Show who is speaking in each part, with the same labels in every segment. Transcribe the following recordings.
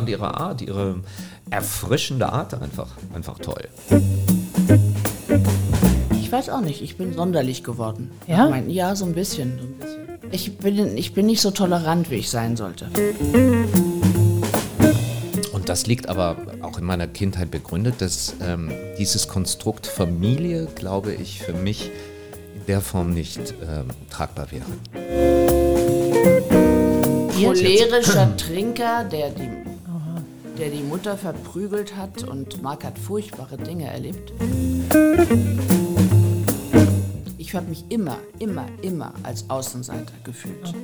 Speaker 1: fand ihre Art, ihre erfrischende Art einfach, einfach toll.
Speaker 2: Ich weiß auch nicht, ich bin sonderlich geworden.
Speaker 3: Ja?
Speaker 2: Ich mein, ja, so ein bisschen. So ein bisschen. Ich, bin, ich bin nicht so tolerant, wie ich sein sollte.
Speaker 1: Und das liegt aber auch in meiner Kindheit begründet, dass ähm, dieses Konstrukt Familie, glaube ich, für mich in der Form nicht ähm, tragbar wäre.
Speaker 2: Cholerischer Trinker, der die, der die Mutter verprügelt hat und Marc hat furchtbare Dinge erlebt. Ich habe mich immer, immer, immer als Außenseiter gefühlt.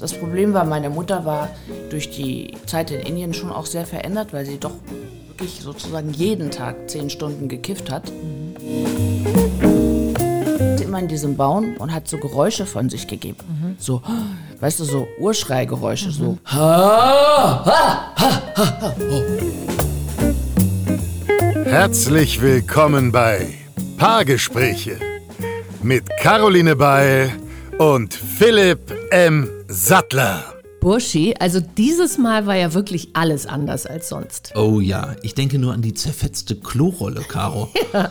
Speaker 2: Das- Problem war, meine Mutter war durch die Zeit in Indien schon auch sehr verändert, weil sie doch wirklich sozusagen jeden Tag zehn Stunden gekifft hat. Sie immer in diesem Baum und hat so Geräusche von sich gegeben. So, weißt du, so Urschreigeräusche, so.
Speaker 4: Herzlich willkommen bei Paargespräche mit Caroline Beil und Philipp M. Sattler.
Speaker 3: Burschi, also dieses Mal war ja wirklich alles anders als sonst.
Speaker 5: Oh ja, ich denke nur an die zerfetzte Klorolle, Caro.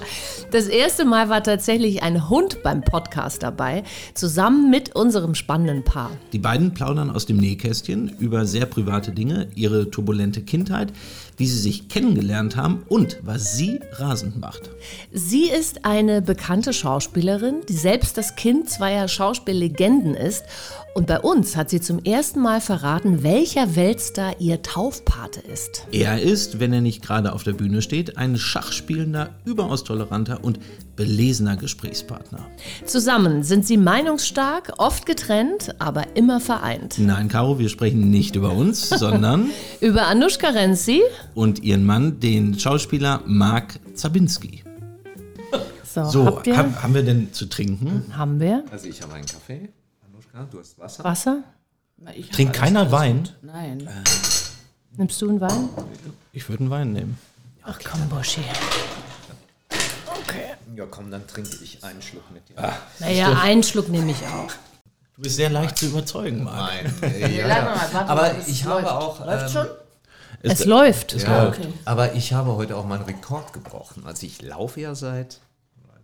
Speaker 3: Das erste Mal war tatsächlich ein Hund beim Podcast dabei, zusammen mit unserem spannenden Paar.
Speaker 5: Die beiden plaudern aus dem Nähkästchen über sehr private Dinge, ihre turbulente Kindheit, wie sie sich kennengelernt haben und was sie rasend macht.
Speaker 3: Sie ist eine bekannte Schauspielerin, die selbst das Kind zweier Schauspiellegenden ist. Und bei uns hat sie zum ersten Mal verraten, welcher Weltstar ihr Taufpate ist.
Speaker 5: Er ist, wenn er nicht gerade auf der Bühne steht, ein schachspielender, überaus toleranter und belesener Gesprächspartner.
Speaker 3: Zusammen sind sie meinungsstark, oft getrennt, aber immer vereint.
Speaker 5: Nein, Caro, wir sprechen nicht über uns, sondern
Speaker 3: Über Anushka Renzi.
Speaker 5: und ihren Mann, den Schauspieler Mark Zabinski.
Speaker 3: So,
Speaker 5: So,
Speaker 3: habt ihr?
Speaker 5: hab, haben wir denn zu trinken?
Speaker 3: haben wir?
Speaker 1: Also ich habe einen Kaffee. Anuschka, du hast Wasser.
Speaker 3: Wasser?
Speaker 2: Ich
Speaker 5: Trinkt keiner. Wein?
Speaker 2: Nein.
Speaker 3: Nimmst du einen Wein?
Speaker 5: Ich würde einen Wein nehmen.
Speaker 3: Ach komm, Buschi.
Speaker 1: Ja komm, dann trinke ich einen Schluck mit dir.
Speaker 3: Naja, einen Schluck nehme ich auch.
Speaker 5: Du bist sehr leicht zu überzeugen, Marc.
Speaker 1: Nein, äh, ja, ja.
Speaker 2: mal, warte
Speaker 1: Aber ich
Speaker 2: es
Speaker 1: habe
Speaker 2: läuft.
Speaker 1: auch...
Speaker 2: Läuft
Speaker 1: ähm,
Speaker 2: schon?
Speaker 3: Es läuft.
Speaker 1: Ja,
Speaker 2: okay.
Speaker 1: aber ich habe heute auch meinen Rekord gebrochen. Also ich laufe ja seit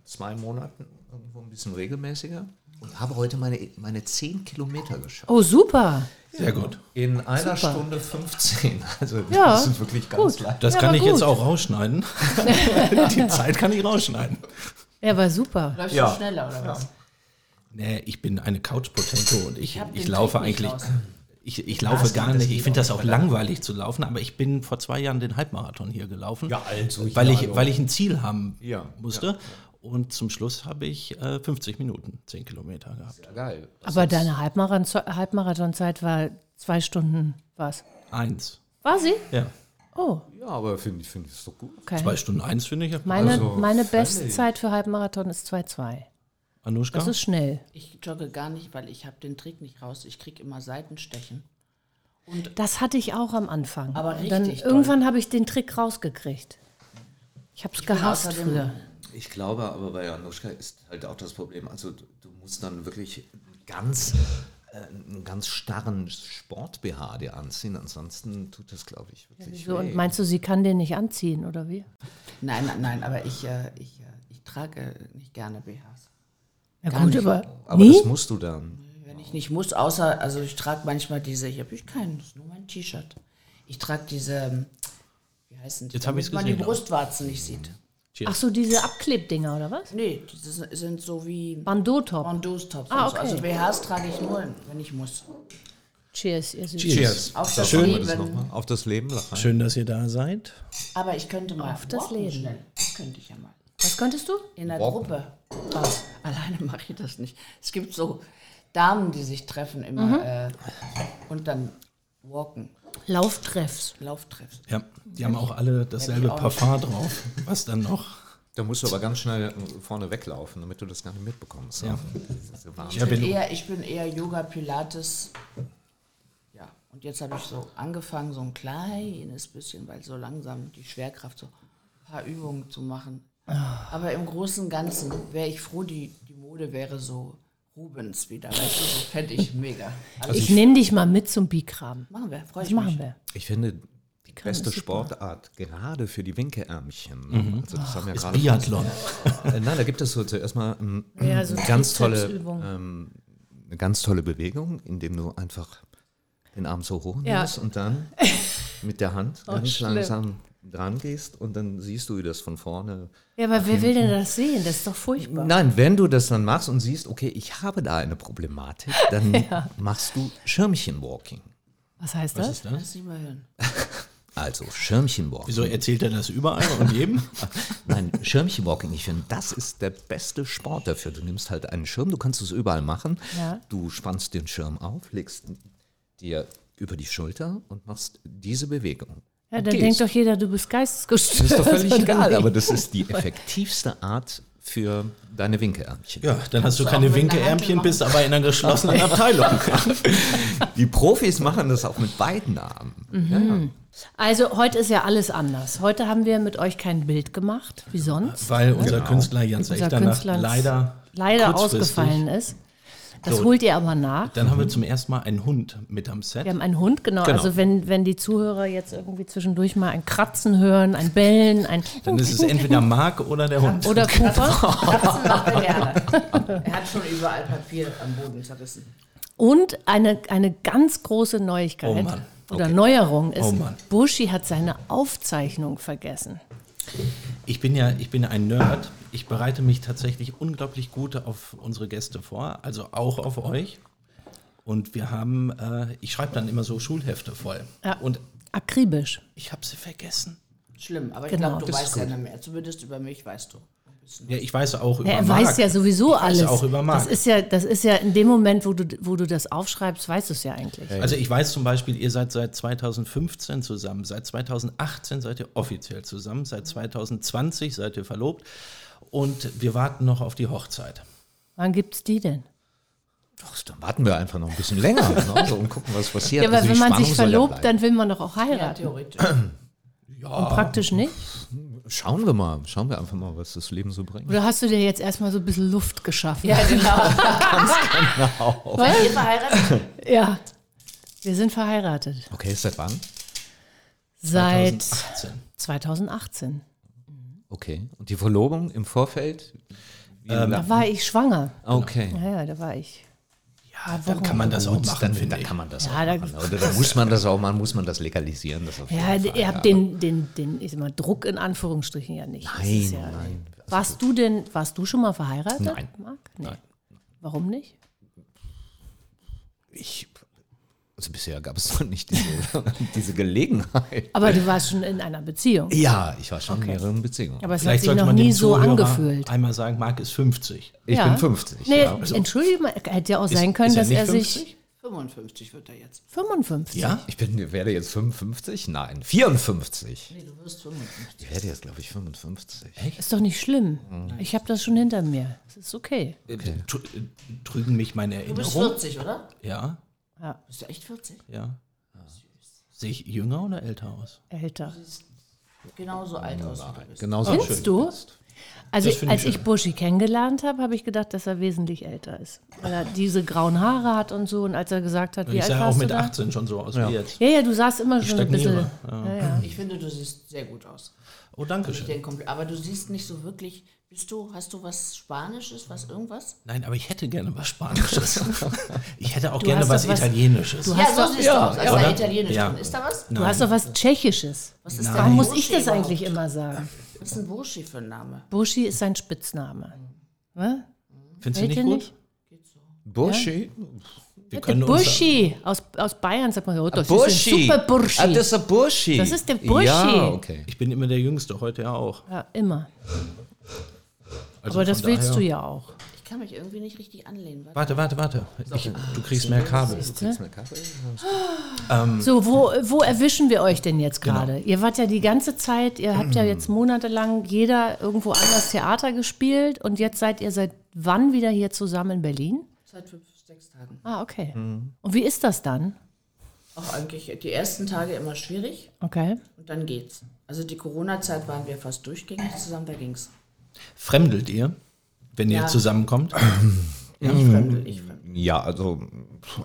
Speaker 1: zwei Monaten irgendwo ein bisschen regelmäßiger und habe heute meine, meine 10 Kilometer geschafft.
Speaker 3: Oh, super.
Speaker 5: Sehr gut.
Speaker 1: In einer Stunde 15. Also
Speaker 3: Ja,
Speaker 1: das ist wirklich ganz
Speaker 3: gut.
Speaker 1: leicht.
Speaker 5: Das
Speaker 3: Ja,
Speaker 5: kann ich jetzt
Speaker 3: gut.
Speaker 5: auch rausschneiden. Die Zeit kann ich rausschneiden.
Speaker 3: Er war super.
Speaker 2: Läufst
Speaker 1: Ja.
Speaker 2: du schneller oder was?
Speaker 5: Nee, ich bin eine Couch Potato und ich, ich,
Speaker 2: den
Speaker 5: laufe
Speaker 2: Trick
Speaker 5: eigentlich. Ich, ich laufe gar nicht. Ich finde das auch langweilig zu laufen, aber ich bin vor zwei Jahren den Halbmarathon hier gelaufen.
Speaker 1: Ja, also,
Speaker 5: weil
Speaker 1: ja,
Speaker 5: ich, weil ich ein Ziel haben
Speaker 1: Ja,
Speaker 5: musste. Und zum Schluss habe ich äh, 50 Minuten, 10 Kilometer gehabt.
Speaker 1: Geil.
Speaker 3: Aber deine Halbmarathon- Halbmarathonzeit war zwei Stunden was?
Speaker 5: Eins.
Speaker 3: War sie?
Speaker 5: Ja.
Speaker 3: Oh,
Speaker 1: Ja, aber finde ich, find ich es doch gut.
Speaker 3: okay.
Speaker 5: Zwei Stunden eins finde ich.
Speaker 3: Meine,
Speaker 1: Also,
Speaker 3: meine. Bestzeit für Halbmarathon ist 2,2.
Speaker 5: Anuschka?
Speaker 3: Das ist schnell.
Speaker 2: Ich jogge gar nicht, weil ich habe den Trick nicht raus. Ich kriege immer Seitenstechen.
Speaker 3: Das hatte ich auch am Anfang.
Speaker 2: Aber
Speaker 3: Und dann
Speaker 2: richtig doll.
Speaker 3: irgendwann habe ich den Trick rausgekriegt. Ich habe es gehasst früher.
Speaker 1: Ich glaube aber bei Januszka ist halt auch das Problem, also du, du musst dann wirklich ganz, äh, einen ganz starren Sport-BH dir anziehen, ansonsten tut das, glaube ich, wirklich
Speaker 3: So,
Speaker 1: weh.
Speaker 3: und meinst du, sie kann den nicht anziehen, oder wie?
Speaker 2: Nein, nein, nein, aber ich, äh, ich, äh, ich trage nicht gerne BHs.
Speaker 3: Ja
Speaker 2: Gar
Speaker 3: gut,
Speaker 2: nicht.
Speaker 3: aber,
Speaker 1: aber
Speaker 3: nie?
Speaker 1: das musst du dann.
Speaker 2: Wenn ich nicht muss, außer, also ich trage manchmal diese, hier habe ich keinen, das ist nur mein T-Shirt. Ich trage diese, ähm, wie heißen die,
Speaker 5: Jetzt
Speaker 2: damit man die
Speaker 5: gesehen,
Speaker 2: Brustwarzen nicht sieht.
Speaker 3: Ach so, diese Abklebdinger, oder was?
Speaker 2: Nee, das sind so wie
Speaker 3: Bandeau-Top.
Speaker 2: Bandeaus-Tops.
Speaker 3: Ah,
Speaker 2: und so. Also
Speaker 3: okay.
Speaker 2: BHs trage ich nur, wenn ich muss.
Speaker 3: Cheers, ihr Süßen.
Speaker 5: Cheers.
Speaker 2: Auf das
Speaker 5: Schön.
Speaker 1: Das
Speaker 2: Leben.
Speaker 1: nochmal auf das Leben lachen.
Speaker 5: Schön, dass ihr da seid.
Speaker 2: Aber ich könnte mal
Speaker 3: Auf das Leben.
Speaker 2: Schnell. Das könnte ich ja mal.
Speaker 3: Was könntest du?
Speaker 2: In der. Gruppe. Was? Alleine mache ich das nicht. Es gibt so Damen, die sich treffen immer
Speaker 3: Mhm.
Speaker 2: äh, und dann walken.
Speaker 3: Lauftreffs.
Speaker 2: Lauftreffs.
Speaker 5: Ja, die haben auch alle dasselbe
Speaker 2: auch
Speaker 5: Parfum drauf. Was dann noch?
Speaker 1: Da musst du aber ganz schnell vorne weglaufen, damit du das gar nicht mitbekommst.
Speaker 5: Ja.
Speaker 2: Ich bin, eher, ich bin eher Yoga, Pilates. Ja, und jetzt habe ich so angefangen, so ein kleines bisschen, weil so langsam die Schwerkraft, so ein paar Übungen zu machen. Aber im Großen und Ganzen wäre ich froh, die, die Mode wäre so Rubens wieder, weißt du, so fertig, mega. Alles
Speaker 3: ich nehme dich mal mit zum Bikram.
Speaker 2: machen wir, freue ich
Speaker 3: machen
Speaker 2: mich.
Speaker 3: wir.
Speaker 1: Ich finde, die beste. Sportart, gerade für die Winkeärmchen. Also das haben wir
Speaker 5: Ist
Speaker 1: gerade
Speaker 5: Biathlon.
Speaker 1: Äh, Nein, da gibt es so zuerst mal ähm,
Speaker 3: Ja, so
Speaker 1: eine ganz tolle, ähm, eine ganz tolle Bewegung, indem du einfach den Arm so hoch
Speaker 3: Ja.
Speaker 1: nimmst und dann mit der Hand
Speaker 3: Oh,
Speaker 1: ganz
Speaker 3: schlimm.
Speaker 1: langsam dran gehst und dann siehst du, wie das von vorne.
Speaker 3: Ja, aber wer will denn das sehen? Das ist doch furchtbar.
Speaker 1: Nein, wenn du das dann machst und siehst, okay, ich habe da eine Problematik, dann machst du Schirmchenwalking.
Speaker 3: Was heißt
Speaker 5: Was
Speaker 3: das?
Speaker 5: ist das?
Speaker 2: Lass nicht mal hören.
Speaker 1: Also Schirmchenwalking.
Speaker 5: Wieso erzählt er das überall und jedem?
Speaker 1: Nein, Schirmchenwalking, ich finde, das ist der beste Sport dafür. Du nimmst halt einen Schirm, du kannst es überall machen.
Speaker 3: Ja.
Speaker 1: Du spannst den Schirm auf, legst dir über die Schulter und machst diese Bewegung.
Speaker 3: Ja, dann
Speaker 1: gehst.
Speaker 3: denkt doch jeder, du bist geistesgestört.
Speaker 1: Das ist doch völlig egal, aber das ist die effektivste Art für deine Winkeärmchen.
Speaker 5: Ja, dann hast du keine Winkeärmchen, bist aber in einer geschlossenen Abteilung.
Speaker 1: Die Profis machen das auch mit beiden Armen. Ja, ja.
Speaker 3: Also heute ist ja alles anders. Heute haben wir mit euch kein Bild gemacht, wie sonst.
Speaker 5: Weil unser Künstler Jans
Speaker 3: Unser
Speaker 5: Echternach
Speaker 3: Künstler
Speaker 5: leider,
Speaker 3: leider ausgefallen ist. Das
Speaker 5: So.
Speaker 3: holt ihr aber nach.
Speaker 5: Dann haben wir zum ersten Mal einen Hund mit am Set.
Speaker 3: Wir haben einen Hund, genau.
Speaker 1: Genau.
Speaker 3: Also wenn, wenn die Zuhörer jetzt irgendwie zwischendurch mal ein Kratzen hören, ein Bellen, ein
Speaker 5: Dann ist es entweder Marc oder der Hund.
Speaker 3: oder Cooper.
Speaker 2: Er gerne. Er hat schon überall Papier am Boden zerrissen.
Speaker 3: Und eine, eine ganz große Neuigkeit
Speaker 5: Oh Mann.
Speaker 3: oder
Speaker 5: Okay.
Speaker 3: Neuerung ist,
Speaker 5: Oh Mann.
Speaker 3: Buschi hat seine Aufzeichnung vergessen.
Speaker 5: Ich bin ja, ich bin ja ein Nerd. Ich bereite mich tatsächlich unglaublich gut auf unsere Gäste vor, also auch auf euch. Und wir haben, äh, ich schreibe dann immer so Schulhefte voll.
Speaker 3: Ja.
Speaker 5: Und
Speaker 3: Akribisch.
Speaker 5: ich habe sie vergessen.
Speaker 2: Schlimm, aber ich
Speaker 3: Genau.
Speaker 2: glaube, du
Speaker 1: Das
Speaker 2: weißt ja nicht mehr. Zumindest über mich weißt du.
Speaker 5: Ja, ich weiß auch über
Speaker 3: Ja, er
Speaker 5: Marc.
Speaker 3: weiß ja sowieso
Speaker 5: ich weiß
Speaker 3: alles.
Speaker 5: auch über Marc.
Speaker 3: Das ist ja, das ist ja in dem Moment, wo du, wo du das aufschreibst, weißt du es ja eigentlich.
Speaker 5: Also ich weiß zum Beispiel, ihr seid seit 2015 zusammen, seit 2018 seid ihr offiziell zusammen, seit 2020 seid ihr verlobt und wir warten noch auf die Hochzeit.
Speaker 3: Wann gibt's die denn?
Speaker 1: Doch, dann warten wir einfach noch ein bisschen länger ne, so, und gucken, was passiert.
Speaker 3: Ja, aber
Speaker 1: Also
Speaker 3: wenn man
Speaker 1: Spannung
Speaker 3: sich
Speaker 1: ja
Speaker 3: verlobt,
Speaker 1: bleiben.
Speaker 3: dann will man doch auch
Speaker 2: Ja,
Speaker 3: heiraten.
Speaker 2: theoretisch.
Speaker 3: Und praktisch nicht.
Speaker 1: Schauen wir mal, schauen wir einfach mal, was das Leben so bringt.
Speaker 3: Oder hast du dir jetzt erstmal so ein bisschen Luft geschaffen?
Speaker 2: ja, genau.
Speaker 3: Was?
Speaker 2: Ihr verheiratet?
Speaker 3: Ja. Wir sind verheiratet.
Speaker 1: Okay, seit wann?
Speaker 3: Seit
Speaker 5: 2018.
Speaker 3: 2018.
Speaker 1: Okay. Und die Verlobung im Vorfeld?
Speaker 5: Ähm,
Speaker 3: Da war ich schwanger.
Speaker 1: okay.
Speaker 3: Ja, ja, da war ich.
Speaker 5: Ja, dann kann man das auch machen,
Speaker 1: dann, dann kann man das
Speaker 3: Ja,
Speaker 1: auch
Speaker 3: da-
Speaker 1: machen. Oder dann muss man das auch machen, muss man das legalisieren. Das
Speaker 3: Ja,
Speaker 1: Fall,
Speaker 3: ihr habt den, den, den ich sag mal, Druck in Anführungsstrichen ja nicht.
Speaker 1: Nein,
Speaker 3: ja,
Speaker 1: nein. Also
Speaker 3: Warst du denn, warst du schon mal verheiratet?
Speaker 1: Nein.
Speaker 3: Marc? Nee. Warum nicht?
Speaker 1: Ich, also bisher gab es noch nicht diese, diese Gelegenheit.
Speaker 3: Aber du warst schon in einer Beziehung.
Speaker 1: Ja, ich war schon in mehreren Beziehungen.
Speaker 3: Aber es
Speaker 5: Vielleicht
Speaker 3: hat sich noch
Speaker 5: man
Speaker 3: nie so
Speaker 5: Zuhörer
Speaker 3: angefühlt.
Speaker 5: einmal sagen, Marc ist 50.
Speaker 1: ich
Speaker 3: Ja.
Speaker 1: bin 50.
Speaker 3: Nee,
Speaker 1: ja.
Speaker 3: entschuldige mal, hätte ja auch sein können,
Speaker 5: ist er
Speaker 3: dass er sich
Speaker 5: 50?
Speaker 2: 55 wird er jetzt.
Speaker 3: 55.
Speaker 5: Ja?
Speaker 1: Ich bin, werde jetzt 55? Nein, 54.
Speaker 2: Nee, du wirst 55.
Speaker 1: Ich werde jetzt, glaube ich, 55.
Speaker 3: Ist doch nicht schlimm. Ich habe das schon hinter mir. Es ist okay.
Speaker 5: Äh, tr- äh, Trügen mich meine
Speaker 2: Du bist
Speaker 5: Erinnerungen?
Speaker 2: 40, oder?
Speaker 5: Ja,
Speaker 2: Bist du echt 40?
Speaker 5: ja. Sehe ich jünger oder älter aus?
Speaker 3: Älter.
Speaker 2: Genauso alt aus wie du bist.
Speaker 1: Genauso
Speaker 3: Findest
Speaker 1: schön.
Speaker 3: du? Also
Speaker 5: Das finde ich
Speaker 3: als ich
Speaker 5: schön.
Speaker 3: Buschi kennengelernt habe, habe ich gedacht, dass er wesentlich älter ist. Weil er diese grauen Haare hat und so. Und als er gesagt hat, wie
Speaker 5: Ich
Speaker 3: alt
Speaker 5: sah auch
Speaker 3: warst
Speaker 5: mit
Speaker 3: du da?
Speaker 5: 18 schon so aus wie jetzt.
Speaker 3: Ja, ja, du sahst immer schon ein bisschen. Ja. Ja,
Speaker 2: Ich finde, du siehst sehr gut aus.
Speaker 5: Oh, danke
Speaker 2: Ich
Speaker 5: schön.
Speaker 2: aber du siehst nicht so wirklich. Bist du, hast du was Spanisches, was irgendwas?
Speaker 5: Nein, aber ich hätte gerne was Spanisches. ich hätte auch
Speaker 3: Du
Speaker 5: gerne was,
Speaker 3: doch was-
Speaker 5: Italienisches.
Speaker 3: Du
Speaker 2: Ja,
Speaker 3: hast
Speaker 2: so
Speaker 3: doch,
Speaker 2: siehst
Speaker 1: ja,
Speaker 2: du aus. Also
Speaker 5: oder?
Speaker 2: Italienisch
Speaker 5: Ja.
Speaker 2: Ist da was?
Speaker 3: du hast doch was Tschechisches.
Speaker 2: Was ist
Speaker 3: Warum muss
Speaker 2: Burschi
Speaker 3: ich das
Speaker 2: überhaupt?
Speaker 3: eigentlich immer sagen?
Speaker 2: Was ist ein Burschi für ein Name?
Speaker 3: Buschi ist sein Spitzname. Ne?
Speaker 5: Findest du nicht
Speaker 3: ihr
Speaker 5: gut?
Speaker 3: nicht?
Speaker 1: Burschi?
Speaker 5: Wir
Speaker 3: Der Buschi aus, aus Bayern sagt man, oh, das ist
Speaker 1: Burschi.
Speaker 3: ein super Burschi.
Speaker 1: Ah, das ist der Burschi.
Speaker 3: Das ist der Burschi.
Speaker 1: Ja, okay.
Speaker 5: Ich bin immer der Jüngste, heute ja auch.
Speaker 3: ja, immer.
Speaker 5: Also
Speaker 3: Aber das willst
Speaker 5: daher-
Speaker 3: du ja auch.
Speaker 2: Ich kann mich irgendwie nicht richtig anlehnen. Warte.
Speaker 5: Warte, warte, warte. Ich, du kriegst mehr Kabel.
Speaker 3: So, wo, wo erwischen wir euch denn jetzt
Speaker 5: Genau.
Speaker 3: gerade? Ihr wart ja die ganze Zeit, ihr habt ja jetzt monatelang jeder irgendwo anders Theater gespielt und jetzt seid ihr seit wann wieder hier zusammen in Berlin?
Speaker 2: Seit fünf, sechs Tagen.
Speaker 3: Ah, okay.
Speaker 5: Mhm.
Speaker 3: Und wie ist das dann?
Speaker 2: Auch eigentlich die ersten Tage immer schwierig
Speaker 3: Okay.
Speaker 2: und dann geht's. Also die Corona-Zeit waren wir fast durchgängig zusammen, da ging's.
Speaker 5: Fremdelt ihr, wenn ihr
Speaker 2: Ja.
Speaker 5: zusammenkommt?
Speaker 2: Ich fremdel, ich fremdel.
Speaker 1: Ja, also,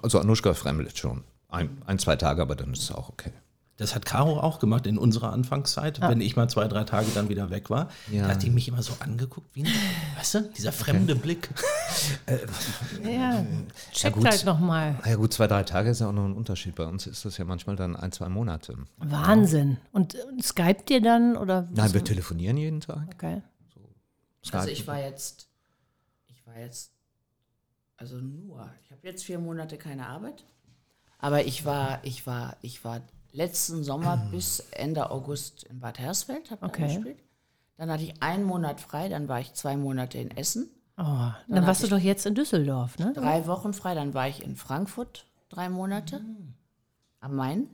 Speaker 1: also Anushka fremdelt schon. Ein, ein, zwei Tage, aber dann ist es auch okay.
Speaker 5: Das hat Caro auch gemacht in unserer Anfangszeit, wenn ich mal zwei, drei Tage dann wieder weg war.
Speaker 1: Ja.
Speaker 5: Da hat die mich immer so angeguckt, wie ein, weißt du, dieser fremde Blick.
Speaker 3: Ja, checkt
Speaker 1: gut.
Speaker 3: halt nochmal.
Speaker 1: Na ja gut, zwei, drei Tage ist ja auch noch ein Unterschied. Bei uns ist das ja manchmal dann ein, zwei Monate.
Speaker 3: Wahnsinn. Und äh, Skypt ihr dann oder?
Speaker 1: Nein, wir telefonieren jeden Tag.
Speaker 3: Okay.
Speaker 2: Also ich war jetzt, ich war jetzt, also nur, ich habe jetzt vier Monate keine Arbeit, aber ich war, ich war, ich war letzten Sommer bis Ende August in Bad Hersfeld, habe
Speaker 3: Okay.
Speaker 2: okay. gespielt. Dann hatte ich einen Monat frei, dann war ich zwei Monate in Essen,
Speaker 3: Oh, dann, warst du doch jetzt in Düsseldorf, ne?
Speaker 2: drei Wochen frei, dann war ich in Frankfurt drei Monate am Main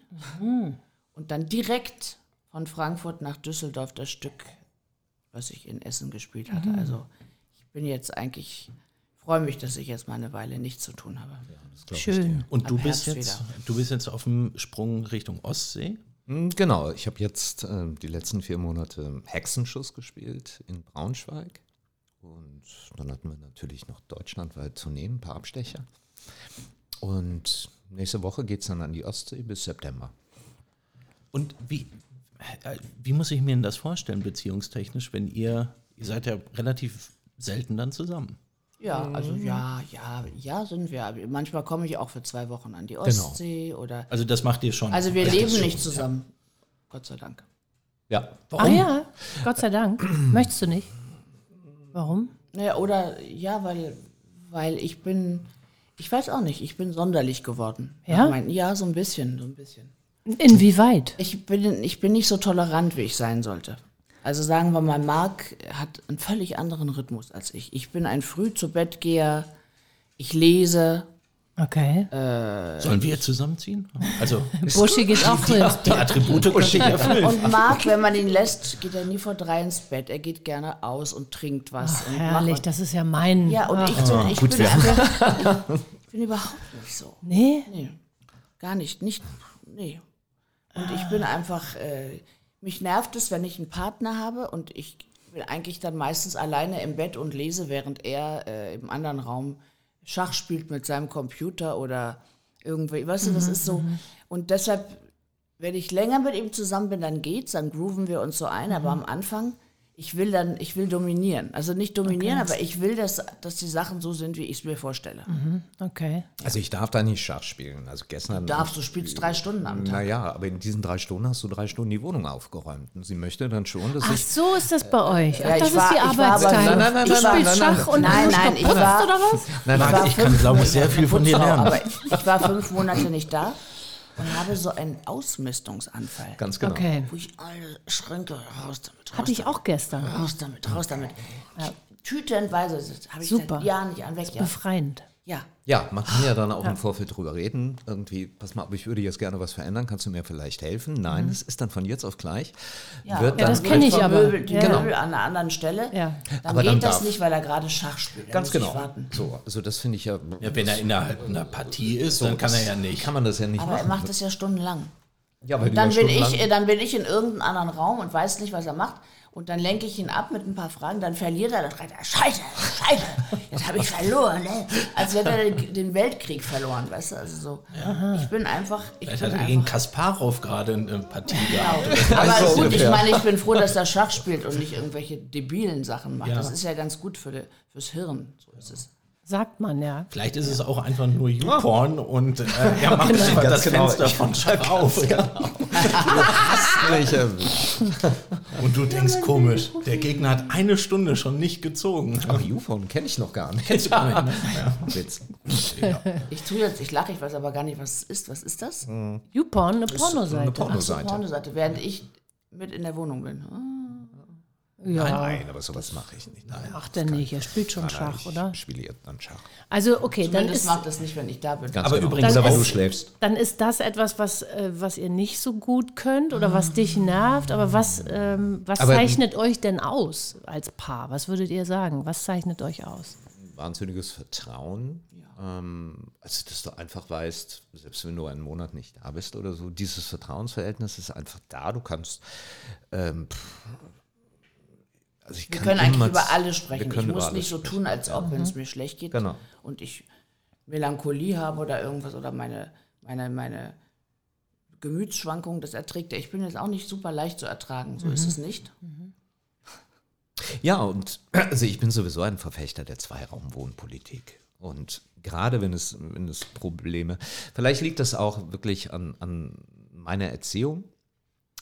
Speaker 2: und dann direkt von Frankfurt nach Düsseldorf das Stück, was ich in Essen gespielt hatte. Also ich bin jetzt eigentlich, freue mich, dass ich jetzt mal eine Weile nichts zu tun habe.
Speaker 3: Schön.
Speaker 5: Und du
Speaker 2: Ab
Speaker 5: bist,
Speaker 2: Herbst
Speaker 5: jetzt, du bist jetzt auf dem Sprung Richtung Ostsee.
Speaker 1: Hm, Genau, ich habe jetzt äh, die letzten vier Monate Hexenschuss gespielt in Braunschweig. Und dann hatten wir natürlich noch deutschlandweit zu nehmen, ein paar Abstecher. Und nächste Woche geht es dann an die Ostsee bis September.
Speaker 5: Und wie, wie muss ich mir denn das vorstellen, beziehungstechnisch, wenn ihr, ihr seid ja relativ selten dann zusammen.
Speaker 2: Ja, also ja, ja, ja sind wir. Manchmal komme ich auch für zwei Wochen an die Ostsee oder.
Speaker 5: Also das macht ihr schon.
Speaker 2: Also wir leben
Speaker 5: schon-
Speaker 2: nicht zusammen. Gott sei Dank.
Speaker 1: Ja,
Speaker 3: Ah ja, Gott sei Dank. Möchtest du nicht? Warum?
Speaker 2: Naja, oder ja, weil, weil ich bin, ich weiß auch nicht, ich bin sonderlich geworden.
Speaker 3: Ja?
Speaker 2: Ich mein, ja, so ein bisschen, so ein bisschen.
Speaker 3: Inwieweit?
Speaker 2: Ich bin, ich bin nicht so tolerant, wie ich sein sollte. Also sagen wir mal, Marc hat einen völlig anderen Rhythmus als ich. Ich bin ein früh zu Bett geher, ich lese.
Speaker 3: Okay.
Speaker 5: Sollen wir zusammenziehen? Also
Speaker 3: Buschi geht auch früh ins
Speaker 5: die Attribute sich erfüllen.
Speaker 2: Und Marc, wenn man ihn lässt, geht er nie vor drei ins Bett. Er geht gerne aus und trinkt was. und
Speaker 3: Herrlich, das ist ja mein.
Speaker 2: Ja, und ich bin, ich bin, ich bin überhaupt nicht so.
Speaker 3: Nee?
Speaker 2: Nee, gar nicht. Nicht, nee. Und ich bin einfach, äh, mich nervt es, wenn ich einen Partner habe und ich bin eigentlich dann meistens alleine im Bett und lese, während er äh, im anderen Raum Schach spielt mit seinem Computer oder irgendwie, weißt du, das ist so. Und deshalb, wenn ich länger mit ihm zusammen bin, dann geht's, dann grooven wir uns so ein, aber am Anfang, ich will dann, ich will dominieren. Also nicht dominieren, aber ich will, dass, dass die Sachen so sind, wie ich es mir vorstelle.
Speaker 3: Okay.
Speaker 1: also ich darf da nicht Schach spielen. Also gestern.
Speaker 2: Darfst du spielst drei Stunden am Tag.
Speaker 1: Naja, aber in diesen drei Stunden hast du drei Stunden die Wohnung aufgeräumt. Und sie möchte dann schon, dass
Speaker 3: Ach
Speaker 1: ich.
Speaker 3: so ist das bei euch. Ach,
Speaker 2: Ja,
Speaker 3: das
Speaker 2: ich war-
Speaker 3: ist die
Speaker 2: ich war aber-
Speaker 3: Arbeitsteilung.
Speaker 1: Nein, nein, nein,
Speaker 3: du
Speaker 1: nein, nein,
Speaker 3: spielst
Speaker 1: nein,
Speaker 3: Schach
Speaker 1: nein.
Speaker 3: und
Speaker 2: Nein,
Speaker 3: Anushka
Speaker 2: nein, ich war-
Speaker 3: oder was?
Speaker 1: Nein, nein,
Speaker 5: Marc, ich kann, glaube ich, sehr viel von dir lernen.
Speaker 2: Aber ich war fünf Monate nicht da und habe so einen Ausmistungsanfall.
Speaker 1: ganz genau.
Speaker 3: Okay.
Speaker 2: Wo ich alle Schränke raus damit, raus
Speaker 3: Hatte ich
Speaker 2: damit,
Speaker 3: auch gestern.
Speaker 2: raus damit, raus damit. Tütenweise das habe ich
Speaker 3: Super.
Speaker 2: seit Jahren nicht an weg. Ja.
Speaker 3: Befreiend.
Speaker 2: Ja.
Speaker 1: Ja, man kann ja dann auch im Vorfeld drüber reden. Irgendwie, pass mal, aber ich würde jetzt gerne was verändern. Kannst du mir vielleicht helfen? Nein, es ist dann von jetzt auf gleich.
Speaker 2: Ja,
Speaker 1: wird
Speaker 3: Ja,
Speaker 1: dann
Speaker 3: das kenn ich aber.
Speaker 2: Möbel, die
Speaker 3: Ja.
Speaker 2: Möbel an einer anderen Stelle.
Speaker 3: Ja.
Speaker 2: Dann
Speaker 1: Aber
Speaker 2: geht
Speaker 1: dann
Speaker 2: das
Speaker 1: darf-
Speaker 2: nicht, weil er gerade Schach spielt. Dann
Speaker 1: Ganz genau. So, also das finde ich ja.
Speaker 5: Ja, wenn er innerhalb einer Partie ist, dann kann er ja nicht.
Speaker 1: Kann man das ja nicht
Speaker 2: Aber er
Speaker 1: machen.
Speaker 2: macht das ja stundenlang.
Speaker 1: ja, weil du
Speaker 2: Dann
Speaker 1: ja
Speaker 2: bin, ich, dann bin ich in irgendeinem anderen Raum und weiß nicht, was er macht. Und dann lenke ich ihn ab mit ein paar Fragen, dann verliert er, dann schreit er, Scheiße, Scheiße, jetzt habe ich verloren. Ne? Als hätte er den, Weltkrieg verloren, weißt du? Also so, ich bin einfach, ich
Speaker 5: Vielleicht
Speaker 2: bin
Speaker 5: hat er gegen Kasparov gerade eine Partie gehabt.
Speaker 2: Genau. Aber gut, ich meine, ich bin froh, dass er Schach spielt und nicht irgendwelche debilen Sachen macht.
Speaker 5: Ja.
Speaker 2: Das ist ja ganz gut für fürs Hirn. So ist es.
Speaker 3: Sagt man ja.
Speaker 5: Vielleicht ist es auch einfach nur YouPorn und äh, er macht einfach
Speaker 1: Ganz
Speaker 5: das
Speaker 1: genau.
Speaker 5: Fenster von Schach auf.
Speaker 1: Erwischt.
Speaker 5: Und du denkst komisch, der Gegner hat eine Stunde schon nicht gezogen.
Speaker 1: Aber UFON kenne ich noch gar nicht.
Speaker 5: Kennst du gar nicht, ne? Ja.
Speaker 1: Witz.
Speaker 2: Ich tue jetzt, ich lache, ich weiß aber gar nicht, was es ist. Was ist das?
Speaker 3: YouPorn, eine Pornoseite.
Speaker 1: Eine
Speaker 2: Ach so,
Speaker 1: Pornoseite.
Speaker 2: Pornoseite, während ich mit in der Wohnung bin. Ah.
Speaker 3: Ja,
Speaker 1: Nein, aber sowas mache ich nicht. Nein,
Speaker 3: macht er nicht. Er spielt schon
Speaker 1: nein,
Speaker 3: Schach,
Speaker 1: ich
Speaker 3: oder?
Speaker 1: spiele jetzt dann Schach.
Speaker 3: Also, okay, dann
Speaker 2: Zumindest
Speaker 3: ist,
Speaker 2: macht das nicht, wenn ich da bin.
Speaker 1: Ganz
Speaker 5: Aber
Speaker 1: genau.
Speaker 5: übrigens
Speaker 1: Oder wenn du schläfst.
Speaker 3: dann ist das etwas, was, äh, was ihr nicht so gut könnt oder was dich nervt. Aber was, ähm, was
Speaker 1: Aber-
Speaker 3: zeichnet euch denn aus als Paar? Was würdet ihr sagen? Was zeichnet euch aus?
Speaker 1: Wahnsinniges Vertrauen. Ähm, also, dass du einfach weißt, selbst wenn du einen Monat nicht da bist oder so, dieses Vertrauensverhältnis ist einfach da. Du kannst ähm, pff, Also
Speaker 2: Wir können eigentlich über alle
Speaker 1: wir
Speaker 2: sprechen. Ich muss
Speaker 1: alles
Speaker 2: nicht so
Speaker 1: sprechen.
Speaker 2: tun, als ob, wenn es mir schlecht geht
Speaker 1: Genau.
Speaker 2: und ich Melancholie habe oder irgendwas oder meine, meine, meine Gemütsschwankungen, das erträgt er. Ich bin jetzt auch nicht super leicht zu ertragen, so ist es nicht.
Speaker 1: Ja, und also ich bin sowieso ein Verfechter der Zweiraumwohnpolitik. Und gerade wenn es, wenn es Probleme, vielleicht liegt das auch wirklich an, an meiner Erziehung,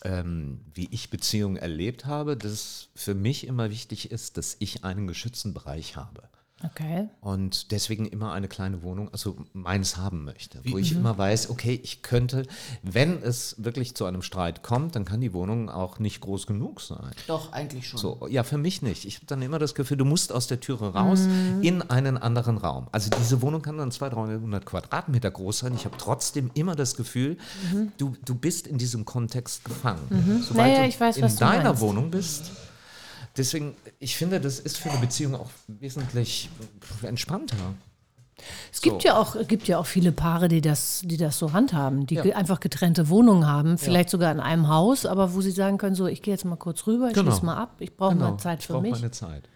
Speaker 1: ähm, wie ich Beziehungen erlebt habe, dass für mich immer wichtig ist, dass ich einen geschützten Bereich habe.
Speaker 3: Okay.
Speaker 1: und deswegen immer eine kleine Wohnung, also meins haben möchte, wo ich immer weiß, okay, ich könnte, wenn es wirklich zu einem Streit kommt, dann kann die Wohnung auch nicht groß genug sein.
Speaker 2: Doch, eigentlich schon.
Speaker 1: So, ja, für mich nicht. Ich habe dann immer das Gefühl, du musst aus der Türe raus in einen anderen Raum. Also diese Wohnung kann dann 200, 300 Quadratmeter groß sein. Ich habe trotzdem immer das Gefühl, du, du bist in diesem Kontext gefangen. Sobald
Speaker 3: Naja,
Speaker 1: du
Speaker 3: ich weiß,
Speaker 1: in deiner. Wohnung bist. Deswegen, ich finde, das ist für eine Beziehung auch wesentlich entspannter.
Speaker 3: Es gibt
Speaker 1: So.
Speaker 3: ja auch, gibt ja auch viele Paare, die das, die das so handhaben, die ge- einfach getrennte Wohnungen haben, vielleicht sogar in einem Haus, aber wo sie sagen können, so, ich gehe jetzt mal kurz rüber, ich
Speaker 1: Genau.
Speaker 3: schließe mal ab, ich brauche mal Zeit
Speaker 1: ich
Speaker 3: für
Speaker 1: brauche
Speaker 3: mich.
Speaker 1: meine Zeit.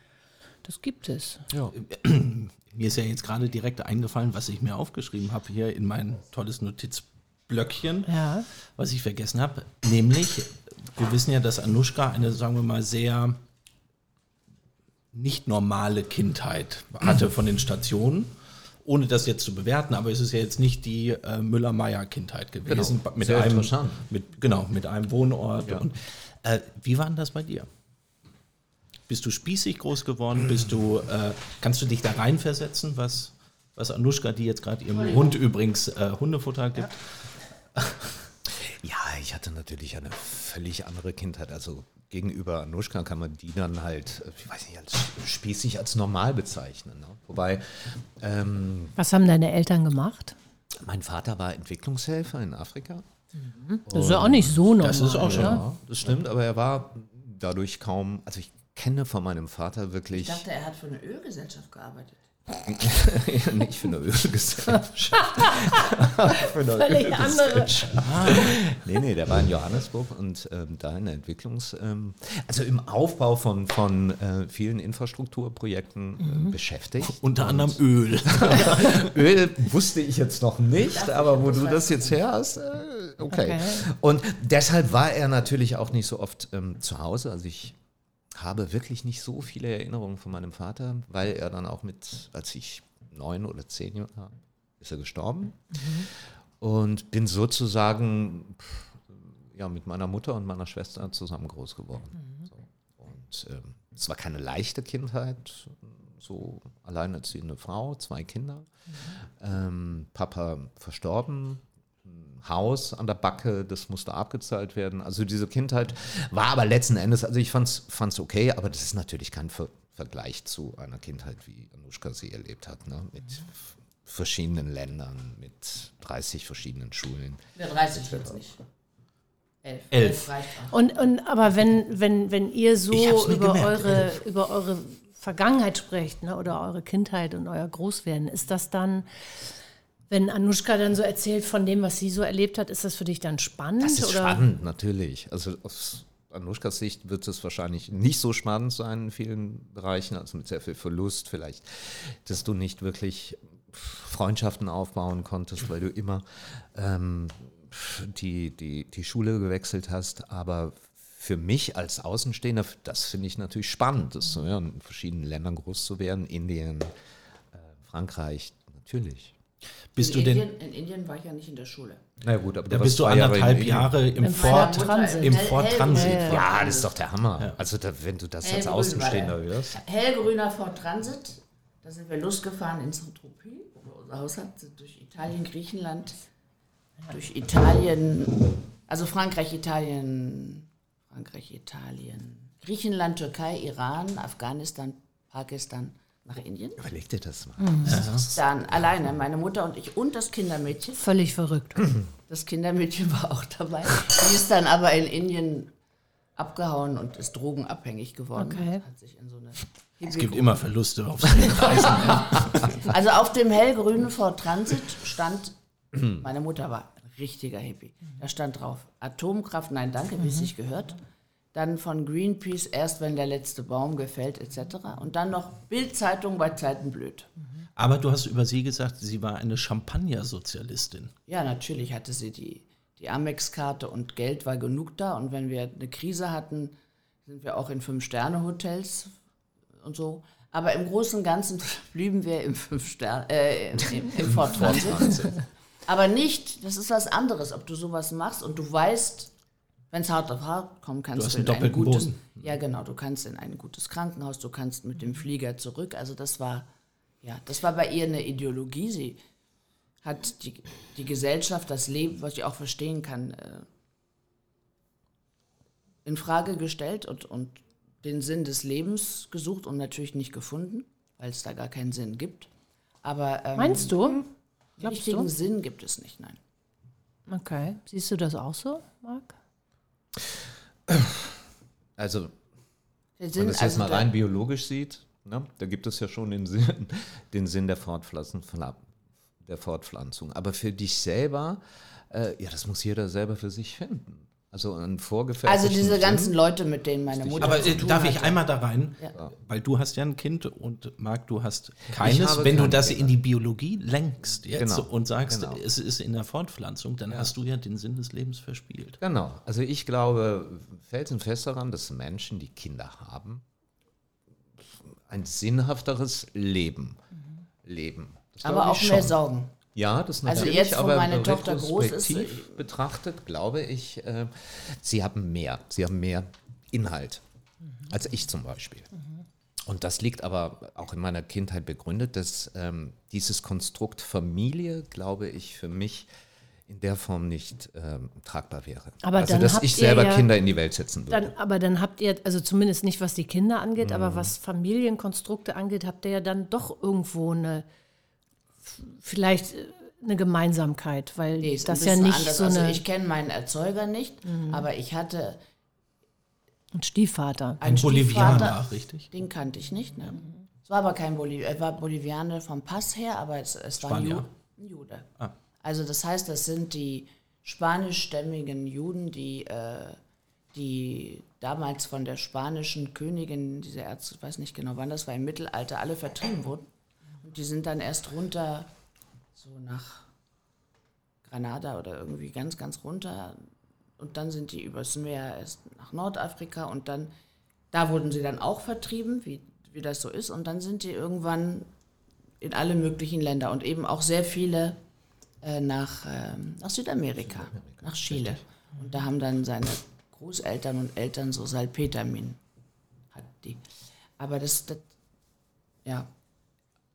Speaker 3: Das gibt es.
Speaker 1: Ja.
Speaker 5: Mir ist ja jetzt gerade direkt eingefallen, was ich mir aufgeschrieben habe hier in mein tolles Notizblöckchen,
Speaker 3: Ja.
Speaker 5: was ich vergessen habe. Nämlich, wir wissen ja, dass Anushka eine, sagen wir mal, sehr nicht normale Kindheit hatte von den Stationen. Ohne das jetzt zu bewerten, aber es ist ja jetzt nicht die äh, Müller-Meyer-Kindheit gewesen.
Speaker 1: Genau.
Speaker 5: Mit
Speaker 1: Sehr
Speaker 5: einem,
Speaker 1: interessant.
Speaker 5: Mit, genau, mit einem Wohnort. Und, äh, wie war denn das bei dir? Bist du spießig groß geworden? Bist du, äh, kannst du dich da reinversetzen, was, was Anushka, die jetzt gerade ihrem Hund übrigens äh, Hundefutter gibt?
Speaker 1: Ja, ich hatte natürlich eine völlig andere Kindheit. Also gegenüber Anushka kann man die dann halt, äh, ich weiß nicht, als spießig, als normal bezeichnen. Ne? Wobei ähm,
Speaker 3: Was haben deine Eltern gemacht?
Speaker 1: mein Vater war Entwicklungshelfer in Afrika.
Speaker 3: Das ist ja auch nicht so normal.
Speaker 5: Das ist auch schon.
Speaker 1: Ja, das stimmt, aber er war dadurch kaum, also ich kenne von meinem Vater
Speaker 2: Ich
Speaker 1: wirklich
Speaker 2: dachte, er hat für eine Ölgesellschaft gearbeitet.
Speaker 1: nicht für eine Ölgesellschaft. für eine
Speaker 3: Völlig andere.
Speaker 1: Nee, nee, der war in Johannesburg und ähm, da in der Entwicklungs-, ähm, also im Aufbau von, von äh, vielen Infrastrukturprojekten äh, beschäftigt.
Speaker 5: Unter anderem Öl.
Speaker 1: Öl wusste ich jetzt noch nicht, aber wo du das jetzt her hast, äh, okay.
Speaker 3: Okay.
Speaker 1: Und deshalb war er natürlich auch nicht so oft ähm, zu Hause. Also ich habe wirklich nicht so viele Erinnerungen von meinem Vater, weil er dann auch mit, als ich neun oder zehn Jahre war, ist er gestorben. Und bin sozusagen ja, mit meiner Mutter und meiner Schwester zusammen groß geworden. So. Und ähm, es war keine leichte Kindheit, so alleinerziehende Frau, zwei Kinder. Ähm, Papa verstorben, Haus an der Backe, das musste abgezahlt werden. Also diese Kindheit war aber letzten Endes, also ich fand es okay, aber das ist natürlich kein Ver Vergleich zu einer Kindheit, wie Anushka sie erlebt hat, ne? mit f- verschiedenen Ländern, mit 30 verschiedenen Schulen.
Speaker 2: Der 30 jetzt nicht. Elf.
Speaker 5: Elf.
Speaker 3: Und, und aber wenn, wenn, wenn ihr so über
Speaker 1: gemerkt.
Speaker 3: eure, über eure Vergangenheit sprecht, ne, oder eure Kindheit und euer Großwerden, ist das dann, wenn Anushka dann so erzählt von dem, was sie so erlebt hat, ist das für dich dann spannend?
Speaker 1: Das ist
Speaker 3: oder?
Speaker 1: spannend, natürlich. Also aus Anushkas Sicht wird es wahrscheinlich nicht so spannend sein in vielen Bereichen, also mit sehr viel Verlust vielleicht, dass du nicht wirklich Freundschaften aufbauen konntest, weil du immer ähm, die, die, die Schule gewechselt hast. Aber für mich als Außenstehender, das finde ich natürlich spannend, das, ja, in verschiedenen Ländern groß zu werden, Indien, äh, Frankreich, natürlich.
Speaker 5: Bist du
Speaker 2: in,
Speaker 5: denn,
Speaker 2: Indien, in Indien war ich ja nicht in der Schule.
Speaker 1: Na gut, aber
Speaker 5: da bist du anderthalb Jahre im,
Speaker 3: Im
Speaker 5: Fort,
Speaker 3: Transit.
Speaker 5: im
Speaker 2: hell-
Speaker 5: Transit.
Speaker 2: hell-
Speaker 1: Ja, das ist doch der Hammer. Also da, wenn du das als
Speaker 2: Hellgrün
Speaker 1: Außenstehender hörst.
Speaker 2: Hellgrüner Ford Transit. Da sind wir losgefahren ins Tropie, wo wir unser Haus hatten, sind durch Italien, Griechenland, durch Italien, also Frankreich, Italien, Frankreich, Italien, Griechenland, Türkei, Iran, Afghanistan, Pakistan, nach Indien.
Speaker 1: Überleg dir das mal.
Speaker 2: Dann alleine, meine Mutter und ich und das Kindermädchen.
Speaker 3: Völlig verrückt.
Speaker 2: Das Kindermädchen war auch dabei. Die ist dann aber in Indien abgehauen und ist drogenabhängig geworden.
Speaker 3: Okay.
Speaker 2: Hat sich in so eine
Speaker 5: Es gibt immer Verluste auf den Reisen.
Speaker 2: Also auf dem hellgrünen Ford Transit stand, meine Mutter war ein richtiger Hippie, da stand drauf, Atomkraft, nein danke, wie es sich gehört. Dann von Greenpeace erst, wenn der letzte Baum gefällt etc. Und dann noch Bildzeitung bei Zeiten blöd.
Speaker 5: Aber du hast über sie gesagt, sie war eine Champagner-Sozialistin.
Speaker 2: Ja, natürlich hatte sie die, die Amex-Karte und Geld war genug da. Und wenn wir eine Krise hatten, sind wir auch in Fünf-Sterne-Hotels und so. Aber im Großen und Ganzen blieben wir im Fünf-Sterne, äh, im, im, im Fort Transit. Aber nicht, das ist was anderes, ob du sowas machst und du weißt, wenn es hart auf hart kommt, kannst
Speaker 5: hast
Speaker 2: du,
Speaker 5: einen
Speaker 2: in ein gutes,
Speaker 5: Boden.
Speaker 2: ja genau, du kannst in ein gutes Krankenhaus, du kannst mit dem Flieger zurück. Also das war, ja, das war bei ihr eine Ideologie. Sie hat die, die Gesellschaft, das Leben, was ich auch verstehen kann, äh, in Frage gestellt und, und den Sinn des Lebens gesucht und natürlich nicht gefunden, weil es da gar keinen Sinn gibt. Aber ähm,
Speaker 3: Meinst du?
Speaker 2: den
Speaker 3: Glaubst
Speaker 2: richtigen
Speaker 3: du?
Speaker 2: Sinn gibt es nicht, nein.
Speaker 3: Okay. Siehst du das auch so, Marc?
Speaker 1: Also, wenn man das jetzt
Speaker 2: also
Speaker 1: mal
Speaker 2: da-
Speaker 1: rein biologisch sieht, ne, da gibt es ja schon den Sinn, den Sinn der, Fortpflanzen, der Fortpflanzung. Aber für dich selber, äh, ja, das muss jeder selber für sich finden. Also einen vorgefertigten
Speaker 2: Also diese
Speaker 1: Sinn.
Speaker 2: ganzen Leute, mit denen meine Mutter
Speaker 5: Aber
Speaker 2: zu
Speaker 5: äh,
Speaker 2: tun
Speaker 5: darf ich
Speaker 2: hatte.
Speaker 5: einmal da rein?
Speaker 2: Ja.
Speaker 5: Weil du hast ja ein Kind und Marc, du hast keines. Wenn du
Speaker 1: keine
Speaker 5: das
Speaker 1: Kinder.
Speaker 5: in die Biologie lenkst jetzt
Speaker 1: Genau,
Speaker 5: und sagst,
Speaker 1: genau.
Speaker 5: es ist in der Fortpflanzung, dann hast du ja den Sinn des Lebens verspielt.
Speaker 1: Genau. Also ich glaube felsenfest daran, dass Menschen, die Kinder haben, ein sinnhafteres Leben leben. Das
Speaker 2: Aber auch mehr
Speaker 1: schon.
Speaker 2: Sorgen.
Speaker 1: Ja, das
Speaker 2: Also
Speaker 1: natürlich,
Speaker 2: jetzt, wo
Speaker 1: aber
Speaker 2: meine Tochter groß ist,
Speaker 1: retrospektiv betrachtet, glaube ich, äh, sie haben mehr. Sie haben mehr Inhalt als ich zum Beispiel. Und das liegt aber auch in meiner Kindheit begründet, dass ähm, dieses Konstrukt Familie, glaube ich, für mich in der Form nicht ähm, tragbar wäre.
Speaker 3: Aber
Speaker 1: also, dass ich selber
Speaker 3: ja-
Speaker 1: Kinder in die Welt setzen würde.
Speaker 3: Dann, aber dann habt ihr, also zumindest nicht was die Kinder angeht,
Speaker 1: Mhm.
Speaker 3: aber was Familienkonstrukte angeht, habt ihr ja dann doch irgendwo eine, vielleicht äh, eine Gemeinsamkeit, weil
Speaker 2: Nee, ist
Speaker 3: das
Speaker 2: ein
Speaker 3: ja nicht
Speaker 2: anders.
Speaker 3: so
Speaker 2: also
Speaker 3: eine,
Speaker 2: ich kenne meinen Erzeuger nicht, aber ich hatte
Speaker 3: ein Stiefvater.
Speaker 2: einen
Speaker 5: Bolivianer, richtig?
Speaker 2: Den kannte ich nicht. Ne? Es war aber kein Bolivianer, er war Bolivianer vom Pass her, aber es, es war ein, ein Jude.
Speaker 5: Ah.
Speaker 2: Also das heißt, das sind die spanischstämmigen Juden, die, äh, die damals von der spanischen Königin, diese Ärzte, ich weiß nicht genau wann das war, im Mittelalter alle vertrieben wurden. Die sind dann erst runter, so nach Granada oder irgendwie ganz, ganz runter. Und dann sind die übers Meer erst nach Nordafrika und dann, da wurden sie dann auch vertrieben, wie, wie das so ist. Und dann sind die irgendwann in alle möglichen Länder und eben auch sehr viele äh, nach, ähm, nach Südamerika, nach Chile. Und da haben dann seine Großeltern und Eltern so Salpetermin, hat die. Aber das, das ja.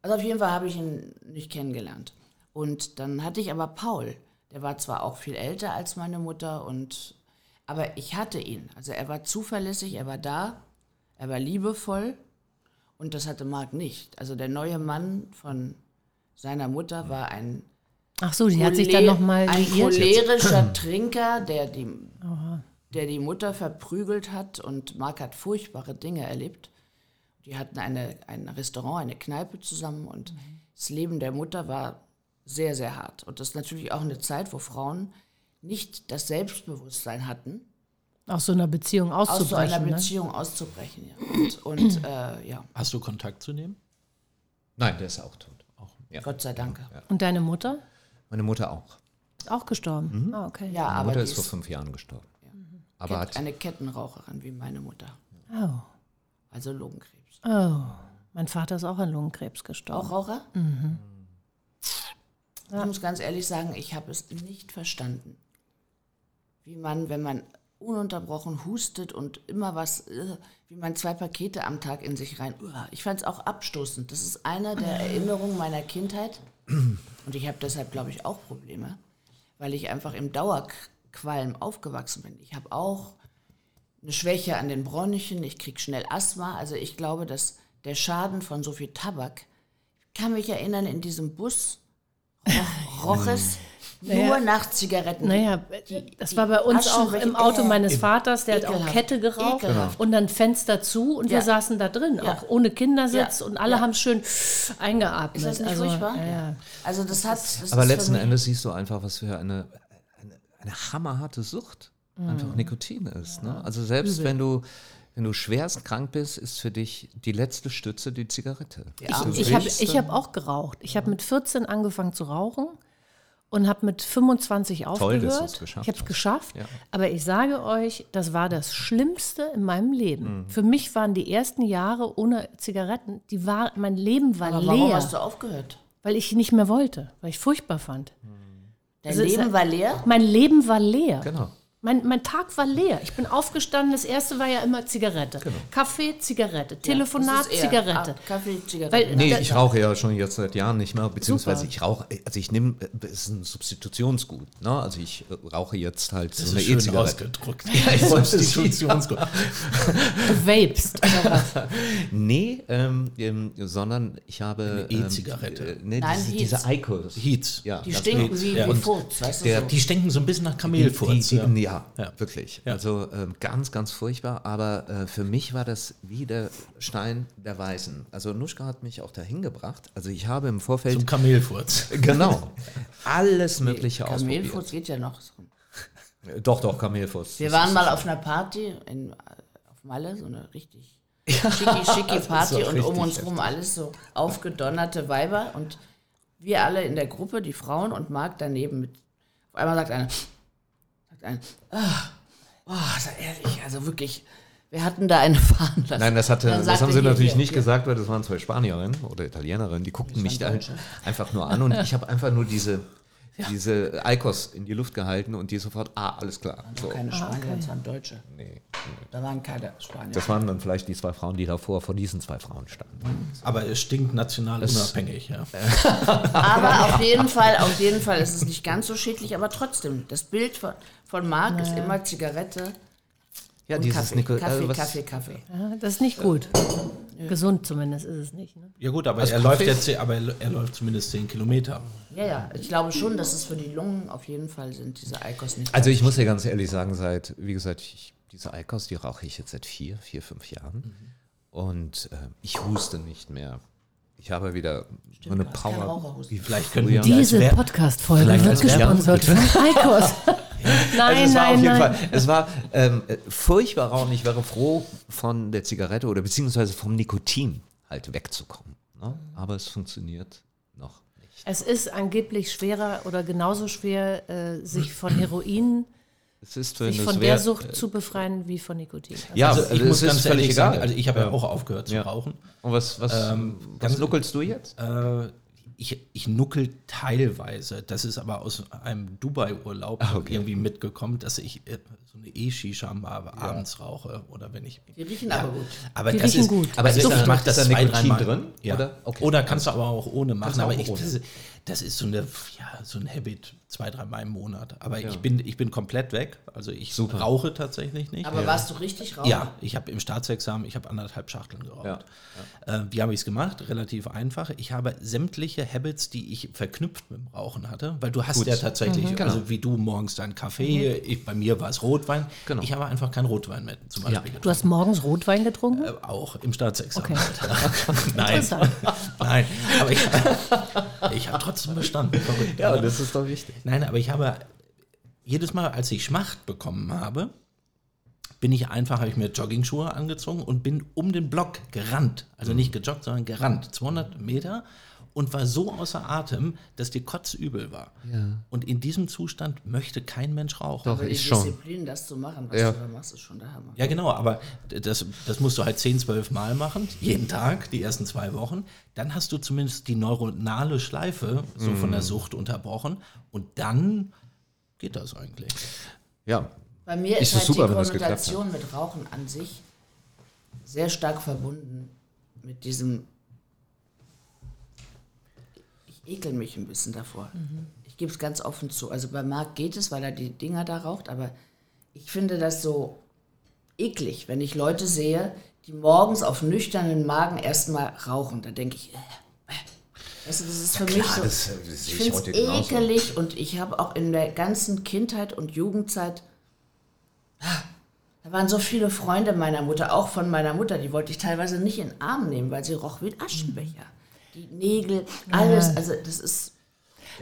Speaker 2: Also auf jeden Fall habe ich ihn nicht kennengelernt. Und dann hatte ich aber Paul. Der war zwar auch viel älter als meine Mutter, und, aber ich hatte ihn. Also er war zuverlässig, er war da, er war liebevoll und das hatte Marc nicht. Also der neue Mann von seiner Mutter war ein
Speaker 3: Ach so, die hat sich dann
Speaker 2: Chole-
Speaker 3: nochmal
Speaker 2: ein cholerischer Trinker, der die, der die Mutter verprügelt hat und Marc hat furchtbare Dinge erlebt. Die hatten eine, ein Restaurant, eine Kneipe zusammen und das Leben der Mutter war sehr, sehr hart. Und das ist natürlich auch eine Zeit, wo Frauen nicht das Selbstbewusstsein hatten,
Speaker 3: Aus so einer Beziehung
Speaker 2: aus so
Speaker 3: auszubrechen.
Speaker 2: einer
Speaker 3: ne?
Speaker 2: Beziehung auszubrechen. Ja. Und, und äh, ja,
Speaker 5: Hast du Kontakt zu dem?
Speaker 1: Nein, der ist auch tot. Auch, ja.
Speaker 2: Gott sei Dank.
Speaker 3: Und deine Mutter?
Speaker 1: Meine Mutter auch.
Speaker 3: Auch gestorben. Ah, okay.
Speaker 2: Ja,
Speaker 1: Meine
Speaker 2: aber
Speaker 1: Mutter
Speaker 2: die
Speaker 1: ist vor fünf Jahren gestorben. Aber hat
Speaker 2: eine Kettenraucherin wie meine Mutter.
Speaker 3: Oh.
Speaker 2: Also Lungenkrebs.
Speaker 3: Oh. Mein Vater ist auch an Lungenkrebs gestorben.
Speaker 2: Auch Raucher? Ich muss ganz ehrlich sagen, ich habe es nicht verstanden, wie man, wenn man ununterbrochen hustet und immer was, äh, wie man zwei Pakete am Tag in sich rein. Ich fand es auch abstoßend. Das ist einer der Erinnerungen meiner Kindheit. Und ich habe deshalb, glaube ich, auch Probleme, weil ich einfach im Dauerqualm aufgewachsen bin. Ich habe auch eine Schwäche an den Bronchien, ich kriege schnell Asthma. Also ich glaube, dass der Schaden von so viel Tabak, ich kann mich erinnern, in diesem Bus roch, roch es nur nach Zigaretten.
Speaker 3: Naja, das war bei uns
Speaker 2: Aschen,
Speaker 3: auch im Auto
Speaker 2: äh,
Speaker 3: meines Vaters, der hat auch
Speaker 2: ekelhaft.
Speaker 3: Kette geraucht
Speaker 2: Ekelhaft.
Speaker 3: und dann Fenster zu und wir
Speaker 2: Ja.
Speaker 3: saßen da drin,
Speaker 2: Ja.
Speaker 3: auch ohne Kindersitz
Speaker 2: Ja.
Speaker 3: und alle
Speaker 2: Ja.
Speaker 3: haben schön eingeatmet.
Speaker 2: Ist das nicht
Speaker 3: also,
Speaker 2: furchtbar? Also das hat. Das
Speaker 1: Aber letzten Endes siehst du einfach, was für eine, eine, eine hammerharte Sucht einfach Nikotin ist. Ne? Also selbst wenn du, wenn du schwerst krank bist, ist für dich die letzte Stütze die Zigarette.
Speaker 2: Ja.
Speaker 3: Ich, ich habe ich hab auch geraucht. Ich habe mit 14 angefangen zu rauchen und habe mit 25
Speaker 1: Toll, dass
Speaker 3: aufgehört.
Speaker 1: du's geschafft
Speaker 3: ich habe es geschafft.
Speaker 1: Ja.
Speaker 3: Aber ich sage euch, das war das Schlimmste in meinem Leben.
Speaker 1: Mhm.
Speaker 3: Für mich waren die ersten Jahre ohne Zigaretten, die war, mein Leben war
Speaker 2: Aber warum
Speaker 3: leer,
Speaker 2: hast du aufgehört?
Speaker 3: weil ich nicht mehr wollte, weil ich furchtbar fand.
Speaker 2: Dein
Speaker 3: Also es-
Speaker 2: Leben war leer?
Speaker 3: Mein Leben war leer.
Speaker 1: Genau.
Speaker 3: Mein, mein Tag war leer. Ich bin aufgestanden, das erste war ja immer Zigarette. Kaffee, Zigarette. Telefonat, Zigarette.
Speaker 2: Ah, Kaffee, Zigarette.
Speaker 3: Weil-
Speaker 1: Nee, ich rauche ja schon jetzt seit Jahren nicht mehr, beziehungsweise
Speaker 3: Super.
Speaker 1: ich rauche, also ich nehme, es ist ein Substitutionsgut. Ne? Also ich äh, rauche jetzt halt so
Speaker 5: Das
Speaker 1: eine
Speaker 5: ist schön
Speaker 1: E-Zigarette.
Speaker 5: ausgedrückt.
Speaker 1: ich wollte es
Speaker 5: Substitutionsgut.
Speaker 3: Du vapest.
Speaker 1: Nee, ähm, ähm, sondern ich habe.
Speaker 5: Eine E-Zigarette.
Speaker 1: Ähm, äh, nee,
Speaker 2: Nein,
Speaker 1: diese,
Speaker 2: Heats.
Speaker 1: diese Eikos.
Speaker 5: Heats.
Speaker 1: Ja,
Speaker 2: die stinken wie,
Speaker 5: ja.
Speaker 2: wie Furz, weißt du
Speaker 1: der-
Speaker 2: so.
Speaker 5: Die stinken so ein bisschen nach
Speaker 1: Die,
Speaker 5: Kamelfurz.
Speaker 1: die,
Speaker 5: ja.
Speaker 1: die, ja,
Speaker 5: Ja.
Speaker 1: wirklich.
Speaker 5: Ja.
Speaker 1: Also ähm, ganz, ganz furchtbar. Aber äh, für mich war das wie der Stein der Weisen. Also Nuschka hat mich auch dahin gebracht. Also ich habe im Vorfeld
Speaker 5: Zum Kamelfurz.
Speaker 1: genau alles Mögliche
Speaker 2: Kamelfurz geht ja noch.
Speaker 1: ausprobiert. Doch, doch, Kamelfuß.
Speaker 2: Wir
Speaker 1: Das
Speaker 2: waren mal auf einer Party in, auf Malle, so eine richtig schicki, schicki Party und um uns rum alles so aufgedonnerte Weiber und wir alle in der Gruppe, die Frauen und Marc daneben mit. Auf einmal sagt einer, einer, ah, oh, ehrlich, also wirklich, wir hatten da eine fahren lassen.
Speaker 1: Nein, das, hatte, das haben sie natürlich
Speaker 2: hier,
Speaker 1: nicht
Speaker 2: hier.
Speaker 1: gesagt, weil das waren zwei Spanierinnen oder Italienerinnen, die guckten mich da einfach nur an und ich habe einfach nur diese, diese Eikos in die Luft gehalten und die sofort, ah, alles klar. So.
Speaker 2: Keine Spanier, das waren Deutsche.
Speaker 1: Nee.
Speaker 2: Da waren keine Spanier.
Speaker 1: Das waren dann vielleicht die zwei Frauen, die davor vor diesen zwei Frauen standen.
Speaker 5: Aber es stinkt national unabhängig. Ja.
Speaker 2: Aber auf jeden Fall, auf jeden Fall ist es nicht ganz so schädlich, aber trotzdem, das Bild von, von Marc ist immer Zigarette
Speaker 1: Ja,
Speaker 2: und
Speaker 1: dieses
Speaker 2: Kaffee,
Speaker 1: Nico-
Speaker 2: Kaffee,
Speaker 1: äh, was-
Speaker 2: Kaffee, Kaffee.
Speaker 3: Ja, das ist nicht gut. Gesund zumindest ist es nicht. Ne?
Speaker 5: ja gut, aber
Speaker 1: Also
Speaker 5: er läuft jetzt, aber er, er läuft zumindest 10 Kilometer.
Speaker 2: Ja, ja, ich glaube schon, dass es für die Lungen auf jeden Fall sind, diese Eikos nicht.
Speaker 1: Also ich muss dir ganz ehrlich sagen, seit, wie gesagt, ich, diese Eikos, die rauche ich jetzt seit vier, vier, fünf Jahren. Und äh, ich huste nicht mehr. Ich habe wieder so eine Power.
Speaker 5: Vielleicht die als
Speaker 3: Diese Podcast-Folge
Speaker 5: Vielleicht
Speaker 3: wird gesponsert von Eikos.
Speaker 1: Also
Speaker 3: nein,
Speaker 1: es war auf
Speaker 3: nein,
Speaker 1: jeden
Speaker 3: nein.
Speaker 1: Fall, es war ähm, äh, furchtbar rau und ich wäre froh, von der Zigarette oder beziehungsweise vom Nikotin halt wegzukommen. Ne? Aber es funktioniert noch nicht.
Speaker 3: Es ist angeblich schwerer oder genauso schwer, äh, sich von Heroin,
Speaker 1: Es ist, wenn
Speaker 3: sich von
Speaker 1: wär-
Speaker 3: der Sucht zu befreien wie von Nikotin.
Speaker 1: Ja,
Speaker 5: Also
Speaker 1: also,
Speaker 5: ich
Speaker 1: es
Speaker 5: muss
Speaker 1: ist
Speaker 5: ganz
Speaker 1: völlig
Speaker 5: ehrlich
Speaker 1: egal.
Speaker 5: sagen, also ich habe ja auch aufgehört zu
Speaker 1: Ja.
Speaker 5: rauchen.
Speaker 1: und was, was,
Speaker 5: Ähm,
Speaker 1: was nuckelst du jetzt?
Speaker 5: Äh, ich, ich nuckel teilweise. Das ist aber aus einem Dubai-Urlaub
Speaker 1: Ah, okay.
Speaker 5: irgendwie mitgekommen, dass ich äh, so eine E-Shisha mal abends rauche oder wenn ich.
Speaker 2: Die riechen aber gut.
Speaker 5: Aber
Speaker 3: Die
Speaker 5: das
Speaker 3: riechen
Speaker 5: ist,
Speaker 3: gut.
Speaker 5: Aber
Speaker 1: Also
Speaker 5: ist, ich mache das
Speaker 1: ist da
Speaker 5: zwei, dreimal.
Speaker 1: drin,
Speaker 5: Ja.
Speaker 1: oder?
Speaker 5: Oder,
Speaker 1: Okay.
Speaker 5: kannst du aber auch ohne machen. Aber ich,
Speaker 1: ohne.
Speaker 5: Das, ist- so eine, ja, so ein Habit, zwei, dreimal im Monat. Aber ich bin, ich bin komplett weg. Also ich
Speaker 1: Super.
Speaker 5: rauche tatsächlich nicht.
Speaker 2: Aber warst du richtig raus?
Speaker 5: Ja, ich habe im Staatsexamen, ich habe anderthalb Schachteln geraucht. Äh, wie habe ich es gemacht? Relativ einfach. Ich habe sämtliche Habits, die ich verknüpft mit dem Rauchen hatte, weil du hast
Speaker 1: Gut.
Speaker 5: ja tatsächlich,
Speaker 1: Mhm, genau.
Speaker 5: also wie du morgens deinen Kaffee, ich, bei mir war es Rotwein.
Speaker 1: Genau.
Speaker 5: Ich habe einfach kein Rotwein mehr zum Beispiel
Speaker 3: Du hast morgens Rotwein getrunken?
Speaker 5: äh, auch im Staatsexamen.
Speaker 3: Okay.
Speaker 5: Nein, nein, aber ich, ich habe trotzdem bestanden. Verrückt,
Speaker 1: Ja,
Speaker 5: oder?
Speaker 1: das ist doch wichtig.
Speaker 5: Nein, aber ich habe jedes Mal, als ich Schmacht bekommen habe, bin ich einfach, habe ich mir Joggingschuhe angezogen und bin um den Block gerannt. Also nicht gejoggt, sondern gerannt. 200 Meter und war so außer Atem, dass die kotzübel war. Und in diesem Zustand möchte kein Mensch rauchen.
Speaker 1: Doch,
Speaker 2: Aber die
Speaker 1: ich schon.
Speaker 2: Disziplin, das zu machen, was
Speaker 1: Ja.
Speaker 2: du da machst, ist schon der Hammer.
Speaker 5: Ja, genau, aber das, das musst du halt 10, 12 Mal machen, jeden Tag, die ersten zwei Wochen. Dann hast du zumindest die neuronale Schleife so von der Sucht unterbrochen und dann geht das eigentlich.
Speaker 1: Ja,
Speaker 2: Bei mir
Speaker 1: Ist
Speaker 2: ist, halt
Speaker 1: super,
Speaker 2: die. Konnotation mit Rauchen an sich sehr stark verbunden mit diesem. Ich ekel mich ein bisschen davor. Ich gebe es ganz offen zu. Also bei Marc geht es, weil er die Dinger da raucht, aber ich finde das so eklig, wenn ich Leute sehe, die morgens auf nüchternen Magen erstmal rauchen. Da denke ich, äh, du, das ist für mich so.
Speaker 1: das, äh, das
Speaker 2: ich finde es
Speaker 1: heute genauso.
Speaker 2: ekelig und ich habe auch in der ganzen Kindheit und Jugendzeit da waren so viele Freunde meiner Mutter, auch von meiner Mutter, die wollte ich teilweise nicht in den Arm nehmen, weil sie roch wie ein Aschenbecher. Die Nägel, alles, also das ist.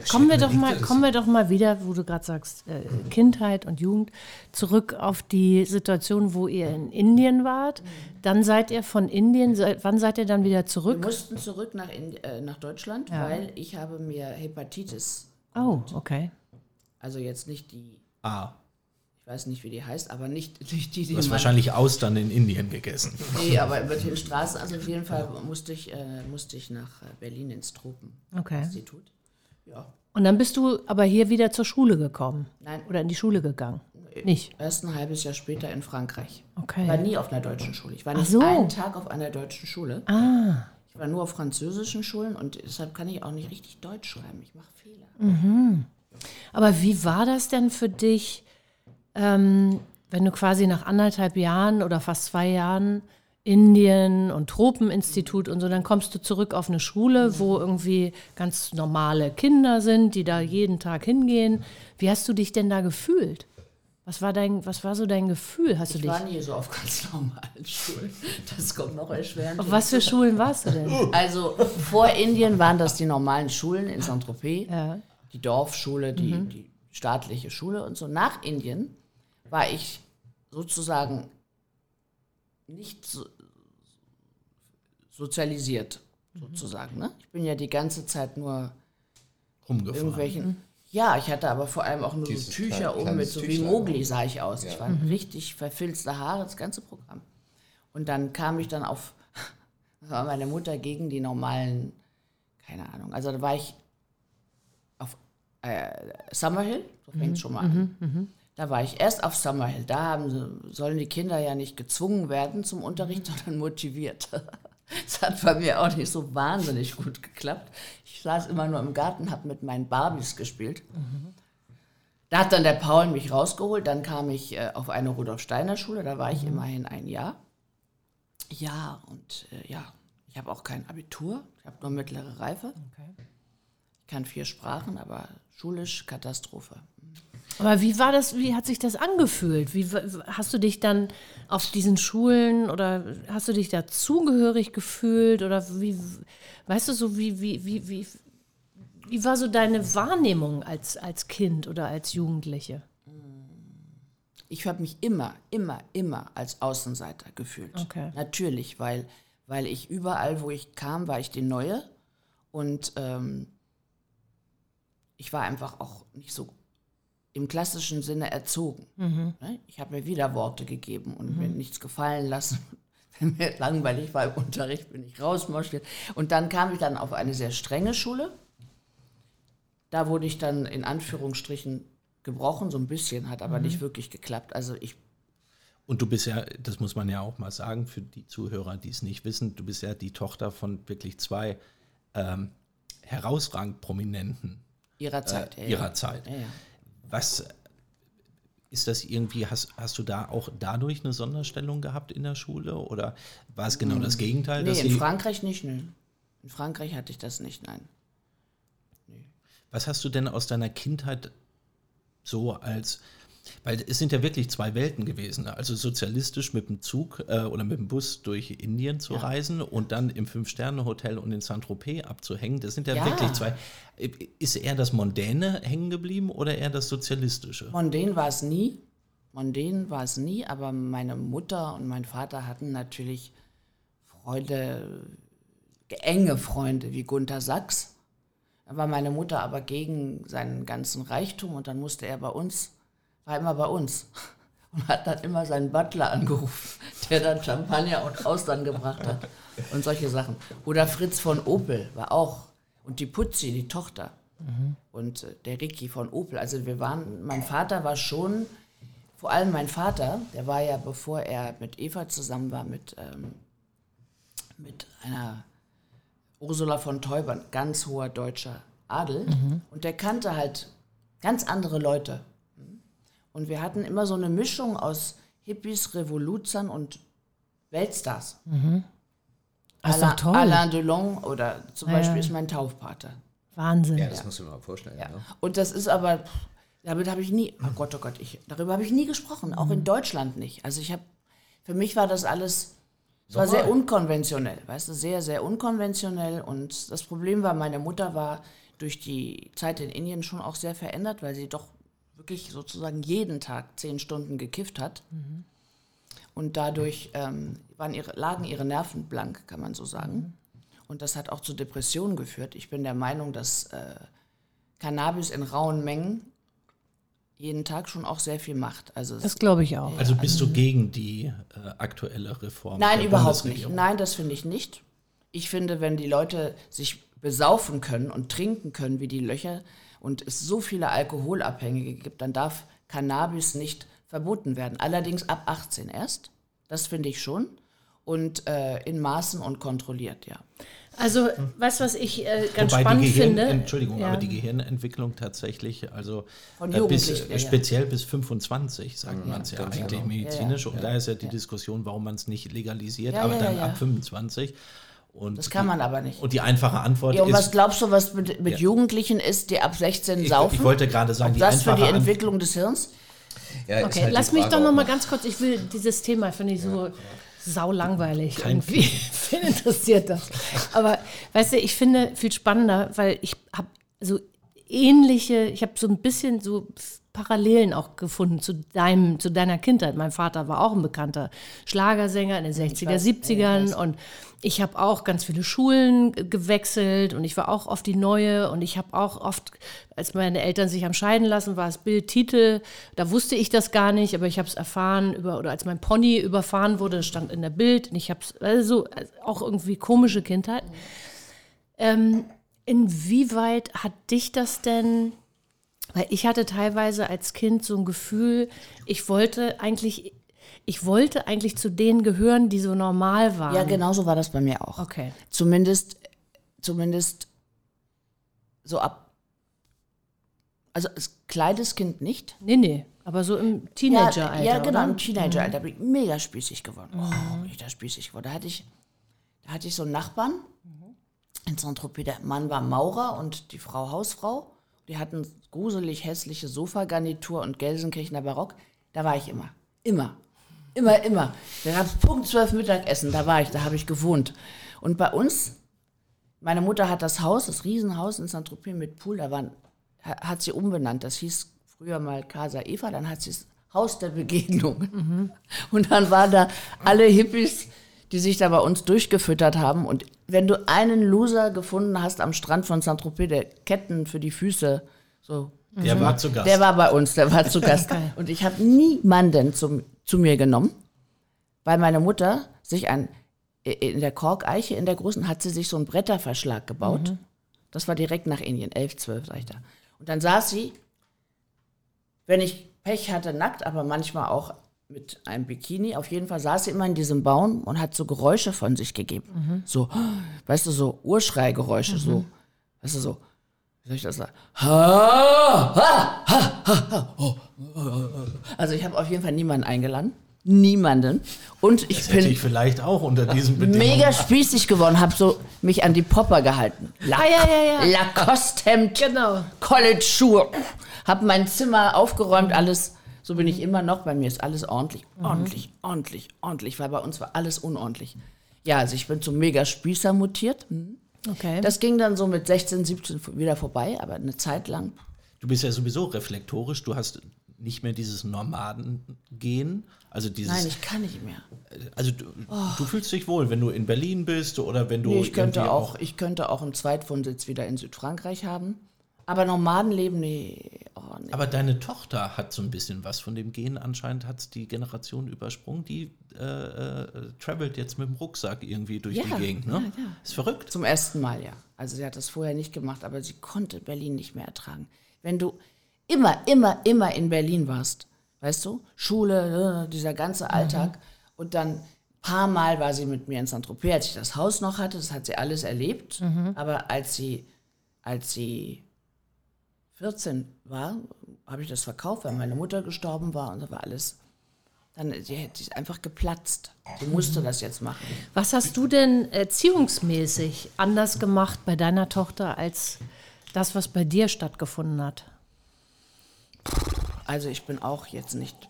Speaker 3: Kommen wir, doch mal, kommen wir doch mal wieder, wo du gerade sagst, äh, Kindheit und Jugend, zurück auf die Situation, wo ihr in Indien wart. Dann seid ihr von Indien, seit, wann seid ihr dann wieder
Speaker 2: Wir
Speaker 3: zurück?
Speaker 2: mussten zurück nach, Indi äh, nach Deutschland,
Speaker 3: Ja.
Speaker 2: weil ich habe mir Hepatitis,
Speaker 3: Oh, okay.
Speaker 2: also jetzt nicht die,
Speaker 5: Ah,
Speaker 2: ich weiß nicht, wie die heißt, aber nicht, nicht die, die
Speaker 5: du hast wahrscheinlich Austern in Indien gegessen.
Speaker 2: Nee, aber über den Straßen, also auf jeden Fall musste ich, äh, musste ich nach äh, Berlin ins
Speaker 3: Okay.
Speaker 2: Tropeninstitut. Ja,
Speaker 3: Und dann bist du aber hier wieder zur Schule gekommen
Speaker 2: nein,
Speaker 3: oder in die Schule gegangen? Nicht?
Speaker 2: erst ein halbes Jahr später in Frankreich.
Speaker 3: Okay.
Speaker 2: Ich war nie auf einer deutschen Schule. Ich war nicht
Speaker 3: so.
Speaker 2: einen Tag auf einer deutschen Schule.
Speaker 3: Ah,
Speaker 2: Ich war nur auf französischen Schulen und deshalb kann ich auch nicht richtig Deutsch schreiben. Ich mache Fehler.
Speaker 3: aber wie war das denn für dich, ähm, wenn du quasi nach anderthalb Jahren oder fast zwei Jahren Indien und Tropeninstitut und so, dann kommst du zurück auf eine Schule, wo irgendwie ganz normale Kinder sind, die da jeden Tag hingehen. Wie hast du dich denn da gefühlt? Was war dein, was war so dein Gefühl? Hast du
Speaker 2: Ich
Speaker 3: dich?
Speaker 2: war nie so auf ganz normalen Schulen. Das kommt noch erschwerend.
Speaker 3: Auf was für Schulen warst du denn?
Speaker 2: Also vor Indien waren das die normalen Schulen in Saint-Tropez,
Speaker 3: Ja.
Speaker 2: die Dorfschule, die, die staatliche Schule und so. Nach Indien war ich sozusagen nicht so, sozialisiert, sozusagen. Ne? Ich bin ja die ganze Zeit nur
Speaker 5: Rumgefahren.
Speaker 2: irgendwelchen. Ja, ich hatte aber vor allem auch nur so
Speaker 1: Dieses
Speaker 2: Tücher
Speaker 1: kleine-
Speaker 2: um mit so wie
Speaker 1: Tüchlein.
Speaker 2: Mowgli sah ich aus. Ich war richtig verfilzte Haare, das ganze Programm. Und dann kam ich dann auf, war meine Mutter gegen die normalen, keine Ahnung. Also da war ich auf äh, Summerhill, so fängt schon mal an. Da war ich erst auf Summerhill. Da haben sollen die Kinder ja nicht gezwungen werden zum Unterricht, sondern motiviert. Das hat bei mir auch nicht so wahnsinnig gut geklappt. Ich saß immer nur im Garten, habe mit meinen Barbies gespielt. Da hat dann der Paul mich rausgeholt. Dann kam ich äh, auf eine Rudolf-Steiner-Schule. Da war ich immerhin ein Jahr. Ja, und äh, ja, ich habe auch kein Abitur. Ich habe nur mittlere Reife. Ich kann vier Sprachen, aber schulisch Katastrophe.
Speaker 3: Aber wie war das, wie hat sich das angefühlt? Wie hast du dich dann auf diesen Schulen oder hast du dich da zugehörig gefühlt oder wie weißt du so wie wie wie wie wie war so deine Wahrnehmung als als Kind oder als Jugendliche?
Speaker 2: Ich habe mich immer, immer, immer als Außenseiter gefühlt.
Speaker 3: Okay.
Speaker 2: Natürlich, weil, weil ich überall, wo ich kam, war ich die Neue. Und ähm, ich war einfach auch nicht so im klassischen Sinne erzogen. Ne? Ich habe mir wieder Worte gegeben und mir nichts gefallen lassen. Wenn mir langweilig war im Unterricht, bin ich rausmarschiert. Und dann kam ich dann auf eine sehr strenge Schule. Da wurde ich dann in Anführungsstrichen gebrochen, so ein bisschen, hat aber nicht wirklich geklappt. Also ich
Speaker 5: Und du bist ja, das muss man ja auch mal sagen, für die Zuhörer, die es nicht wissen, du bist ja die Tochter von wirklich zwei ähm, herausragend Prominenten
Speaker 2: ihrer Zeit.
Speaker 5: äh,
Speaker 2: ja,
Speaker 5: ihrer
Speaker 2: ja.
Speaker 5: Zeit.
Speaker 2: Ja, ja.
Speaker 5: Was ist das irgendwie, hast, hast du da auch dadurch eine Sonderstellung gehabt in der Schule oder war es genau das Gegenteil?
Speaker 2: Nee, in Frankreich nicht, nö. In Frankreich hatte ich das nicht, nein.
Speaker 5: was hast du denn aus deiner Kindheit so als, weil es sind ja wirklich zwei Welten gewesen, also sozialistisch mit dem Zug äh, oder mit dem Bus durch Indien zu reisen und dann im Fünf-Sterne-Hotel und in Saint-Tropez abzuhängen. Das sind ja,
Speaker 2: Ja.
Speaker 5: wirklich zwei. Ist eher das Mondäne hängen geblieben oder eher das Sozialistische?
Speaker 2: Mondän war es nie. Mondän war es nie, aber meine Mutter und mein Vater hatten natürlich Freunde, enge Freunde wie Gunther Sachs. Da war meine Mutter aber gegen seinen ganzen Reichtum und dann musste er bei uns, war immer bei uns und hat dann immer seinen Butler angerufen, der dann Champagner und Austern gebracht hat und solche Sachen. Oder Fritz von Opel war auch und die Putzi, die Tochter und äh, der Ricky von Opel. Also wir waren, mein Vater war schon, vor allem mein Vater, der war ja, bevor er mit Eva zusammen war, mit, ähm, mit einer Ursula von Teubern, ganz hoher deutscher Adel. Und der kannte halt ganz andere Leute. Und wir hatten immer so eine Mischung aus Hippies, Revoluzern und Weltstars.
Speaker 3: Das ist
Speaker 2: Alain,
Speaker 3: doch toll.
Speaker 2: Alain Delon oder zum
Speaker 3: Ja,
Speaker 2: Beispiel
Speaker 3: ja.
Speaker 2: ist mein Taufpater.
Speaker 3: Wahnsinn.
Speaker 1: Ja, das musst du dir mal vorstellen.
Speaker 2: Ja.
Speaker 1: Ne?
Speaker 2: Und das ist aber, damit habe ich nie, oh Gott, oh Gott, ich, darüber habe ich nie gesprochen, auch in Deutschland nicht. Also ich habe, für mich war das alles, es war sehr unkonventionell, weißt du, sehr, sehr unkonventionell. Und das Problem war, meine Mutter war durch die Zeit in Indien schon auch sehr verändert, weil sie doch wirklich sozusagen jeden Tag zehn Stunden gekifft hat. Und dadurch ähm, waren ihre, lagen ihre Nerven blank, kann man so sagen. Und das hat auch zu Depressionen geführt. Ich bin der Meinung, dass äh, Cannabis in rauen Mengen jeden Tag schon auch sehr viel macht. Also
Speaker 3: Das glaube ich auch.
Speaker 5: Also bist du gegen die äh, aktuelle Reform?
Speaker 2: Nein,
Speaker 5: der
Speaker 2: überhaupt nicht. Nein, das finde ich nicht. Ich finde, wenn die Leute sich besaufen können und trinken können wie die Löcher und es so viele Alkoholabhängige gibt, dann darf Cannabis nicht verboten werden. Allerdings ab 18 erst. Das finde ich schon. Und äh, in Maßen und kontrolliert, ja.
Speaker 3: Also, weißt was ich äh, ganz
Speaker 5: Wobei
Speaker 3: spannend
Speaker 5: Gehirn,
Speaker 3: finde?
Speaker 5: Entschuldigung,
Speaker 3: Ja.
Speaker 5: aber die Gehirnentwicklung tatsächlich, also
Speaker 2: Von
Speaker 5: äh, bis,
Speaker 2: ja, ja.
Speaker 5: speziell bis 25, sagt man es ja eigentlich
Speaker 1: genau.
Speaker 5: medizinisch.
Speaker 2: Ja,
Speaker 5: Und da ist ja die Diskussion, warum man es nicht legalisiert,
Speaker 2: Ja,
Speaker 5: aber
Speaker 2: ja,
Speaker 5: dann ab 25. Und
Speaker 2: Das kann man aber nicht.
Speaker 5: Und die einfache Antwort
Speaker 2: Ja, und was
Speaker 5: ist,
Speaker 2: glaubst du, was mit, mit
Speaker 5: Ja.
Speaker 2: Jugendlichen ist, die ab 16
Speaker 5: ich,
Speaker 2: saufen?
Speaker 5: ich wollte gerade sagen,
Speaker 2: Ob
Speaker 5: die
Speaker 2: das für die. Entwicklung des Hirns?
Speaker 1: Ja,
Speaker 3: Okay,
Speaker 1: halt
Speaker 3: lass mich doch noch mal ganz kurz, ich will dieses Thema, finde ich so sau langweilig irgendwie. Wen interessiert das? Aber weißt du, ich finde viel spannender, weil ich habe so ähnliche, ich habe so ein bisschen so Parallelen auch gefunden zu deinem, zu deiner Kindheit. Mein Vater war auch ein bekannter Schlagersänger in den 60er, 70ern und ich habe auch ganz viele Schulen ge- gewechselt und ich war auch oft die Neue und ich habe auch oft, als meine Eltern sich haben scheiden lassen, war es Bildtitel, da wusste ich das gar nicht, aber ich habe es erfahren über, oder als mein Pony überfahren wurde, stand in der Bild und ich habe es, also also auch irgendwie komische Kindheit. Ähm, inwieweit hat dich das denn weil ich hatte teilweise als Kind so ein Gefühl, ich wollte eigentlich, ich wollte eigentlich zu denen gehören, die so normal waren.
Speaker 2: Ja, genau so war das bei mir auch.
Speaker 3: Okay.
Speaker 2: Zumindest, zumindest so ab. Also als kleines Kind nicht.
Speaker 3: Nee, nee, aber so im Teenageralter.
Speaker 2: Ja, ja genau,
Speaker 3: oder?
Speaker 2: im Teenageralter bin ich mega spießig geworden. Oh, bin ich da spießig geworden. Da hatte ich, da hatte ich so einen Nachbarn in Saint-Tropez. Der Mann war Maurer und die Frau Hausfrau. Die hatten gruselig hässliche Sofagarnitur und Gelsenkirchener Barock. Da war ich immer. Immer. Immer, immer. Da gab es Punkt 12 Mittagessen, da war ich, da habe ich gewohnt. Und bei uns, meine Mutter hat das Haus, das Riesenhaus in Saint-Tropez mit Pool, da waren, ha- hat sie umbenannt. Das hieß früher mal Casa Eva, dann hat sie es Haus der Begegnung. Und dann waren da alle Hippies, die sich da bei uns durchgefüttert haben. Und wenn du einen Loser gefunden hast am Strand von Saint-Tropez, der Ketten für die Füße so
Speaker 5: Der war zu Gast.
Speaker 2: der war bei uns, der war zu Gast. Und ich habe niemanden zum, zu mir genommen, weil meine Mutter sich ein, in der Korkeiche, in der großen, hat sie sich so einen Bretterverschlag gebaut. Das war direkt nach Indien, 11, 12, sag ich da. Und dann saß sie, wenn ich Pech hatte, nackt, aber manchmal auch mit einem Bikini. Auf jeden Fall saß sie immer in diesem Baum und hat so Geräusche von sich gegeben. So, weißt du, so Urschreigeräusche, so, weißt du, so, wie soll ich das sagen? Ha, ha, ha, ha, ha, oh. Also ich habe auf jeden Fall niemanden eingeladen. Niemanden. Und ich
Speaker 5: Hätte
Speaker 2: bin
Speaker 5: ich vielleicht auch unter diesen Bedingungen.
Speaker 2: mega spießig geworden, habe so mich an die Popper gehalten. La
Speaker 3: Ah, ja, ja, ja.
Speaker 2: Lacoste-Hemd,
Speaker 3: Genau.
Speaker 2: College-Schuhe. Habe mein Zimmer aufgeräumt, alles. So bin ich immer noch. Bei mir ist alles ordentlich, ordentlich, ordentlich, ordentlich, weil bei uns war alles unordentlich. Ja, also ich bin zum mega Spießer mutiert. Hm.
Speaker 3: Okay.
Speaker 2: Das ging dann so mit 16, 17 wieder vorbei, aber eine Zeit lang.
Speaker 5: Du bist ja sowieso reflektorisch, du hast nicht mehr dieses Nomaden-Gehen. Also dieses,
Speaker 2: Nein, ich kann nicht mehr.
Speaker 5: also du, du fühlst dich wohl, wenn du in Berlin bist oder wenn du
Speaker 2: Nee, ich könnte
Speaker 5: irgendwie
Speaker 2: auch, ich könnte auch einen Zweitwohnsitz wieder in Südfrankreich haben. Aber Nomadenleben, nee. Oh, nee.
Speaker 5: Aber deine Tochter hat so ein bisschen was von dem Gehen. Anscheinend hat die Generation übersprungen. Die äh, äh, travelt jetzt mit dem Rucksack irgendwie durch
Speaker 2: Ja,
Speaker 5: die Gegend. Ne?
Speaker 2: ja, ja.
Speaker 5: Ist verrückt.
Speaker 2: Zum ersten Mal, ja. Also sie hat das vorher nicht gemacht, aber sie konnte Berlin nicht mehr ertragen. Wenn du immer, immer, immer in Berlin warst, weißt du, Schule, äh, dieser ganze Alltag und dann ein paar Mal war sie mit mir in Saint-Tropez, als ich das Haus noch hatte, das hat sie alles erlebt, aber als sie, als sie 14 war, habe ich das verkauft, weil meine Mutter gestorben war und da war alles, dann sie, sie ist einfach geplatzt. Sie musste das jetzt machen.
Speaker 3: Was hast du denn erziehungsmäßig anders gemacht bei deiner Tochter als das, was bei dir stattgefunden hat?
Speaker 2: Also ich bin auch jetzt nicht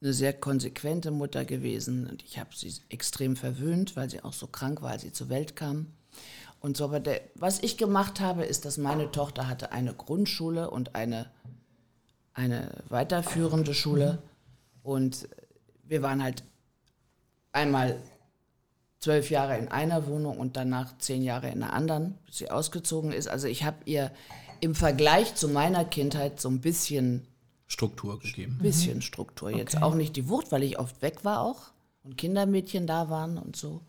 Speaker 2: eine sehr konsequente Mutter gewesen und ich habe sie extrem verwöhnt, weil sie auch so krank war, als sie zur Welt kam. Und so. Aber der, was ich gemacht habe, ist, dass meine Tochter hatte eine Grundschule und eine, eine weiterführende Schule. Und wir waren halt einmal zwölf Jahre in einer Wohnung und danach zehn Jahre in einer anderen, bis sie ausgezogen ist. Also ich habe ihr im Vergleich zu meiner Kindheit so ein bisschen,
Speaker 5: Struktur gegeben.
Speaker 2: bisschen Struktur. Jetzt auch nicht die Wucht, weil ich oft weg war auch und Kindermädchen da waren und so.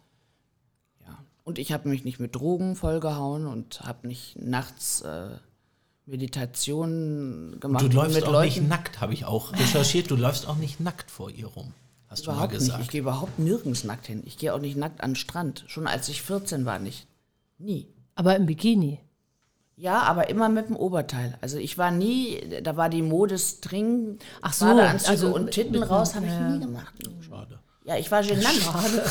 Speaker 2: Und ich habe mich nicht mit Drogen vollgehauen und habe nicht nachts äh, Meditationen gemacht
Speaker 5: Du läufst
Speaker 2: mit
Speaker 5: auch
Speaker 2: Leuten.
Speaker 5: nicht nackt, habe ich auch recherchiert. Du läufst auch nicht nackt vor ihr rum. Hast du mal
Speaker 2: Überhaupt nicht.
Speaker 5: gesagt.
Speaker 2: Ich gehe überhaupt nirgends nackt hin. Ich gehe auch nicht nackt an den Strand. Schon als ich 14 war nicht. Nie.
Speaker 3: Aber im Bikini.
Speaker 2: Ja, aber immer mit dem Oberteil. Also ich war nie, da war die Mode String,
Speaker 3: Ach so,
Speaker 2: Badeanzüge
Speaker 3: also
Speaker 2: und Titten raus, habe ich nie gemacht.
Speaker 5: Schade.
Speaker 2: Ja, ich war genannt.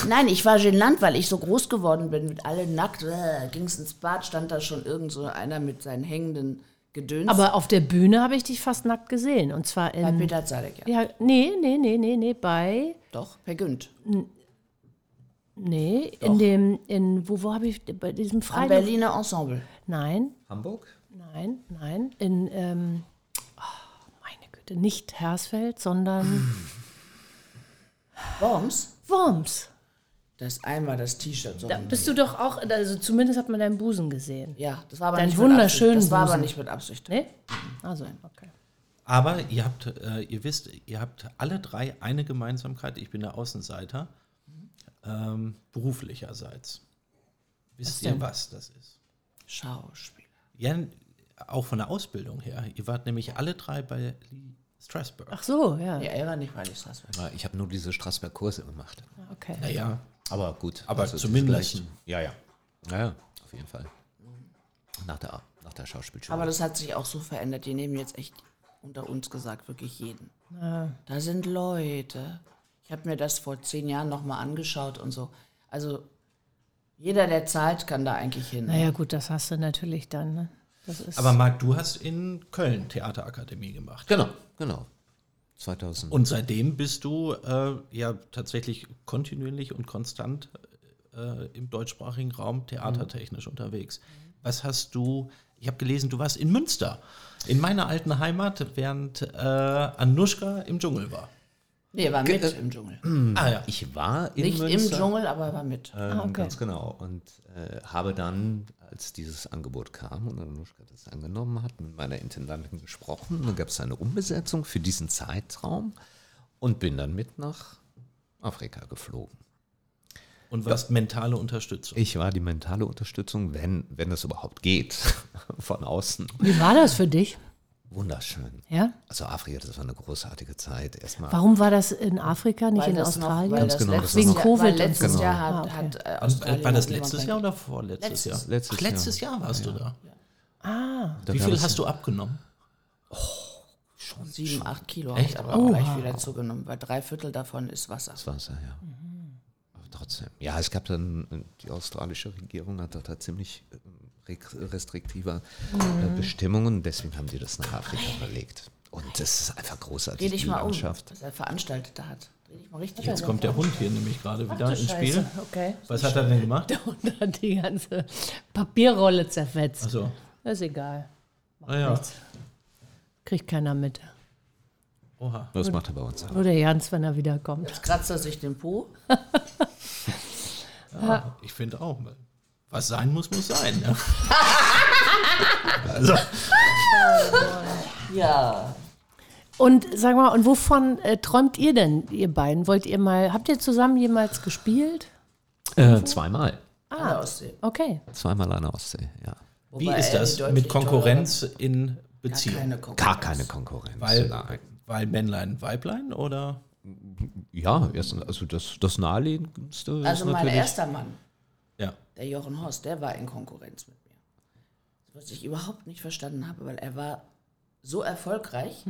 Speaker 2: Nein, ich war genannt, weil ich so groß geworden bin, mit alle nackt. Äh, Ging es ins Bad, stand da schon irgend so einer mit seinen hängenden Gedöns.
Speaker 3: Aber auf der Bühne habe ich dich fast nackt gesehen. Und zwar
Speaker 2: bei
Speaker 3: in.
Speaker 2: Peter Zadek, ja.
Speaker 3: Ja, nee, nee, nee, nee, nee, bei.
Speaker 2: Doch, Per Günd.
Speaker 3: Nee, in dem. In, wo, wo habe ich. Bei diesem
Speaker 2: Am
Speaker 3: Freitag.
Speaker 2: Berliner Ensemble.
Speaker 3: Nein,
Speaker 1: Hamburg?
Speaker 3: nein, nein. In. Ähm, oh, meine Güte, nicht Hersfeld, sondern
Speaker 2: Worms.
Speaker 3: Worms.
Speaker 2: Das einmal das T-Shirt. So
Speaker 3: Da bist du doch auch. Also zumindest hat man deinen Busen gesehen.
Speaker 2: ja, das war aber
Speaker 3: Deinen
Speaker 2: nicht
Speaker 3: wunderschönen
Speaker 2: mit Absicht. Das war aber nicht mit Absicht.
Speaker 3: Nee? Also, okay.
Speaker 5: Aber ihr habt, äh, ihr wisst, ihr habt alle drei eine Gemeinsamkeit. Ich bin der Außenseiter, ähm, beruflicherseits. Wisst ihr,
Speaker 3: denn?
Speaker 5: was das ist?
Speaker 2: Schauspieler.
Speaker 5: Ja, auch von der Ausbildung her. Ihr wart nämlich alle drei bei Lee Strasberg.
Speaker 3: Ach so, ja.
Speaker 2: Ja, er war nicht Lee Strasberg.
Speaker 1: Ja, Ich habe nur diese Straßberg-Kurse gemacht.
Speaker 3: Okay.
Speaker 5: Naja,
Speaker 1: Aber gut.
Speaker 5: Aber
Speaker 1: die
Speaker 5: zumindest.
Speaker 1: Ja, ja. Ja, ja, auf jeden Fall. Nach der, nach der Schauspielschule.
Speaker 2: Aber das hat sich auch so verändert. Die nehmen jetzt echt unter uns gesagt wirklich jeden. Da sind Leute. Ich habe mir das vor zehn Jahren nochmal angeschaut und so. Also jeder, der zahlt, kann da eigentlich hin.
Speaker 3: Naja, gut, das hast du natürlich dann. Ne? Das ist
Speaker 5: aber Marc, du hast in Köln Theaterakademie gemacht.
Speaker 1: genau, genau. 2000.
Speaker 5: Und seitdem bist du äh, ja tatsächlich kontinuierlich und konstant äh, im deutschsprachigen Raum theatertechnisch unterwegs. Was hast du, ich habe gelesen, du warst in Münster, in meiner alten Heimat, während äh, Anushka im Dschungel war.
Speaker 2: Nee, er war mit im Dschungel.
Speaker 5: Ah ja.
Speaker 1: ich war in
Speaker 2: Nicht
Speaker 1: Münster.
Speaker 2: im Dschungel, aber er war mit.
Speaker 1: Ähm,
Speaker 3: okay.
Speaker 1: Ganz genau. Und äh, habe dann, als dieses Angebot kam und Anushka das angenommen hat, mit meiner Intendantin gesprochen. Dann gab es eine Umbesetzung für diesen Zeitraum und bin dann mit nach Afrika geflogen.
Speaker 5: Und warst mentale Unterstützung.
Speaker 1: Ich war die mentale Unterstützung, wenn, wenn es überhaupt geht, von außen.
Speaker 3: Wie war das für dich?
Speaker 1: Wunderschön.
Speaker 3: Ja?
Speaker 1: Also Afrika, das war eine großartige Zeit. Erstmal
Speaker 3: Warum war das in Afrika, nicht
Speaker 2: Weil
Speaker 3: in
Speaker 2: noch-
Speaker 3: Australien?
Speaker 2: weil
Speaker 1: Ganz
Speaker 2: das
Speaker 1: genau, das
Speaker 2: letztes
Speaker 1: war
Speaker 3: Wegen
Speaker 2: Jahr,
Speaker 3: Covid
Speaker 2: letztes
Speaker 3: so.
Speaker 2: Jahr
Speaker 3: Ah,
Speaker 2: hat,
Speaker 3: okay.
Speaker 2: hat äh,
Speaker 5: Und,
Speaker 2: Australien
Speaker 5: äh, war das
Speaker 2: noch
Speaker 5: letztes Jahr oder vorletztes
Speaker 2: Letztes.
Speaker 5: Jahr?
Speaker 1: Letztes
Speaker 5: Ach, letztes
Speaker 1: Jahr.
Speaker 5: Jahr, warst du da.
Speaker 3: Ah,
Speaker 5: Wie viel hast du abgenommen?
Speaker 2: Sieben, acht Kilo
Speaker 5: Echt?
Speaker 2: habe ich aber auch gleich wieder zugenommen, weil drei Viertel davon ist Wasser.
Speaker 1: Das war's ja, ja. Aber trotzdem. Ja, es gab dann, äh, die australische Regierung hat da ziemlich äh, re- restriktive äh, Bestimmungen, deswegen haben die das nach Afrika verlegt. Und das ist einfach großartig,
Speaker 2: Dreh dich
Speaker 1: die
Speaker 2: mal um,
Speaker 1: Landschaft.
Speaker 2: was er veranstaltet hat.
Speaker 5: Jetzt
Speaker 2: um.
Speaker 5: kommt der Hund hier nämlich gerade wieder ins Spiel.
Speaker 3: Okay.
Speaker 5: Was hat er denn gemacht?
Speaker 3: Und hat die ganze Papierrolle zerfetzt.
Speaker 5: Achso.
Speaker 3: Das ist egal.
Speaker 5: Naja.
Speaker 3: Kriegt keiner mit.
Speaker 5: Oha.
Speaker 1: Das macht er bei uns auch.
Speaker 3: Nur der Jans, wenn er wiederkommt.
Speaker 2: Jetzt kratzt er sich den Po.
Speaker 5: Ja, ich finde auch. Was sein muss, muss sein. Ja. also,
Speaker 2: Ja.
Speaker 3: Und sag mal, und wovon äh, träumt ihr denn, ihr beiden? Wollt ihr mal, habt ihr zusammen jemals gespielt?
Speaker 1: Äh, zweimal.
Speaker 2: An der Ostsee.
Speaker 3: Okay.
Speaker 1: Zweimal an der Ostsee, ja.
Speaker 5: wie
Speaker 2: Wobei
Speaker 5: ist
Speaker 2: er
Speaker 5: das mit Konkurrenz in Beziehung?
Speaker 2: Gar keine Konkurrenz.
Speaker 1: Gar keine Konkurrenz.
Speaker 5: Weil,
Speaker 1: Nein.
Speaker 5: weil Männlein, Weiblein oder?
Speaker 1: Ja, erst, also das, das naheliegendste
Speaker 2: Also
Speaker 1: ist
Speaker 2: mein erster Mann,
Speaker 5: Ja.
Speaker 2: der Jochen Horst, der war in Konkurrenz mit mir. Was ich überhaupt nicht verstanden habe, weil er war so erfolgreich,